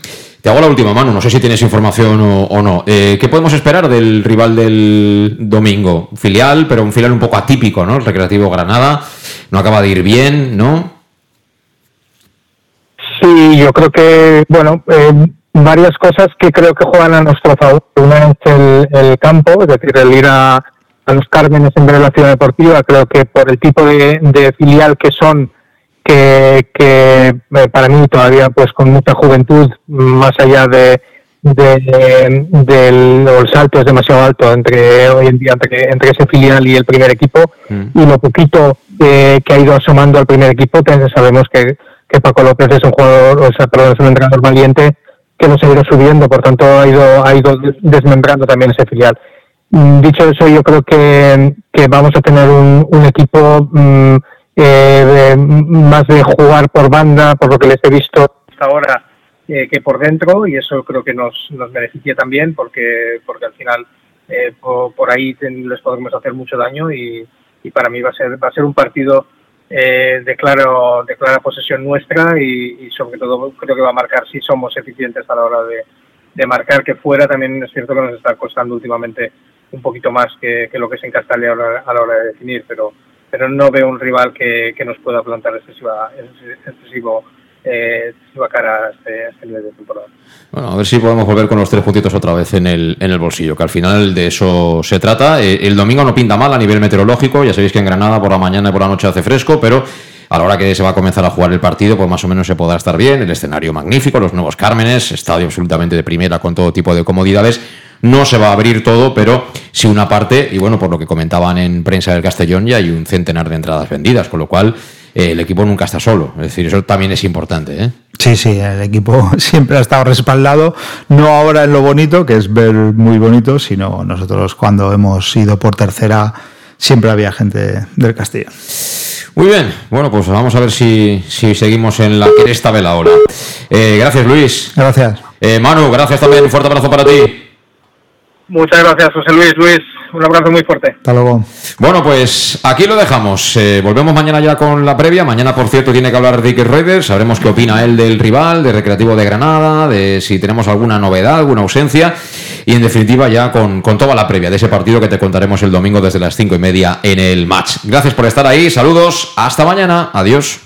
Te hago la última mano, no sé si tienes información o, no. Eh, ¿Qué podemos esperar del rival del domingo? Filial, pero un filial un poco atípico, ¿no? El Recreativo Granada. No acaba de ir bien, ¿no? Sí, yo creo que, bueno, eh, varias cosas que creo que juegan a nuestro favor. Una es el, campo, es decir, el ir a, los Cármenes en relación deportiva. Creo que por el tipo de filial que son, que, que eh, para mí todavía pues con mucha juventud, más allá de, de, del el salto es demasiado alto entre hoy en día entre, entre ese filial y el primer equipo mm. y lo poquito que ha ido asomando al primer equipo sabemos que, que Paco López es un jugador o sea perdón es un entrenador valiente que nos ha ido subiendo por tanto ha ido ha ido desmembrando también ese filial mm, dicho eso yo creo que, que vamos a tener un, un equipo mm, eh, más de jugar por banda, por lo que les he visto hasta ahora, eh, que por dentro, y eso creo que nos, nos beneficia también, porque, porque al final eh, por, ahí les podemos hacer mucho daño y, y, para mí va a ser, va a ser un partido eh, de, claro, de clara posesión nuestra y, sobre todo creo que va a marcar si somos eficientes a la hora de, de marcar que fuera. También es cierto que nos está costando últimamente un poquito más que, lo que es en Castalia a la hora de definir, pero pero no veo un rival que, nos pueda plantar excesiva, excesivo eh, cara a este, este, nivel de temporada. Bueno, a ver si podemos volver con los tres puntitos otra vez en el, en el bolsillo, que al final de eso se trata. Eh, el domingo no pinta mal a nivel meteorológico, ya sabéis que en Granada por la mañana y por la noche hace fresco, pero a la hora que se va a comenzar a jugar el partido, pues más o menos se podrá estar bien, el escenario magnífico, los nuevos Cármenes, estadio absolutamente de primera con todo tipo de comodidades. No se va a abrir todo, pero sí una parte, y bueno, por lo que comentaban en prensa del Castellón, ya hay un centenar de entradas vendidas, con lo cual eh, el equipo nunca está solo. Es decir, eso también es importante. ¿eh? Sí, sí, el equipo siempre ha estado respaldado, no ahora en lo bonito, que es ver muy bonito, sino nosotros cuando hemos ido por tercera siempre había gente del Castellón. Muy bien, bueno, pues vamos a ver si, seguimos en la cresta de la ola. Eh, gracias, Luis. Gracias. Manu, gracias también. Un fuerte abrazo para ti. Muchas gracias, José Luis. Luis, un abrazo muy fuerte. Hasta luego. Bueno, pues aquí lo dejamos. Eh, volvemos mañana ya con la previa. Mañana, por cierto, tiene que hablar Ricky Raiders. Sabremos qué opina él del rival, de Recreativo de Granada, de si tenemos alguna novedad, alguna ausencia. Y en definitiva, ya con, con toda la previa de ese partido que te contaremos el domingo desde las cinco y media en el match. Gracias por estar ahí. Saludos. Hasta mañana. Adiós.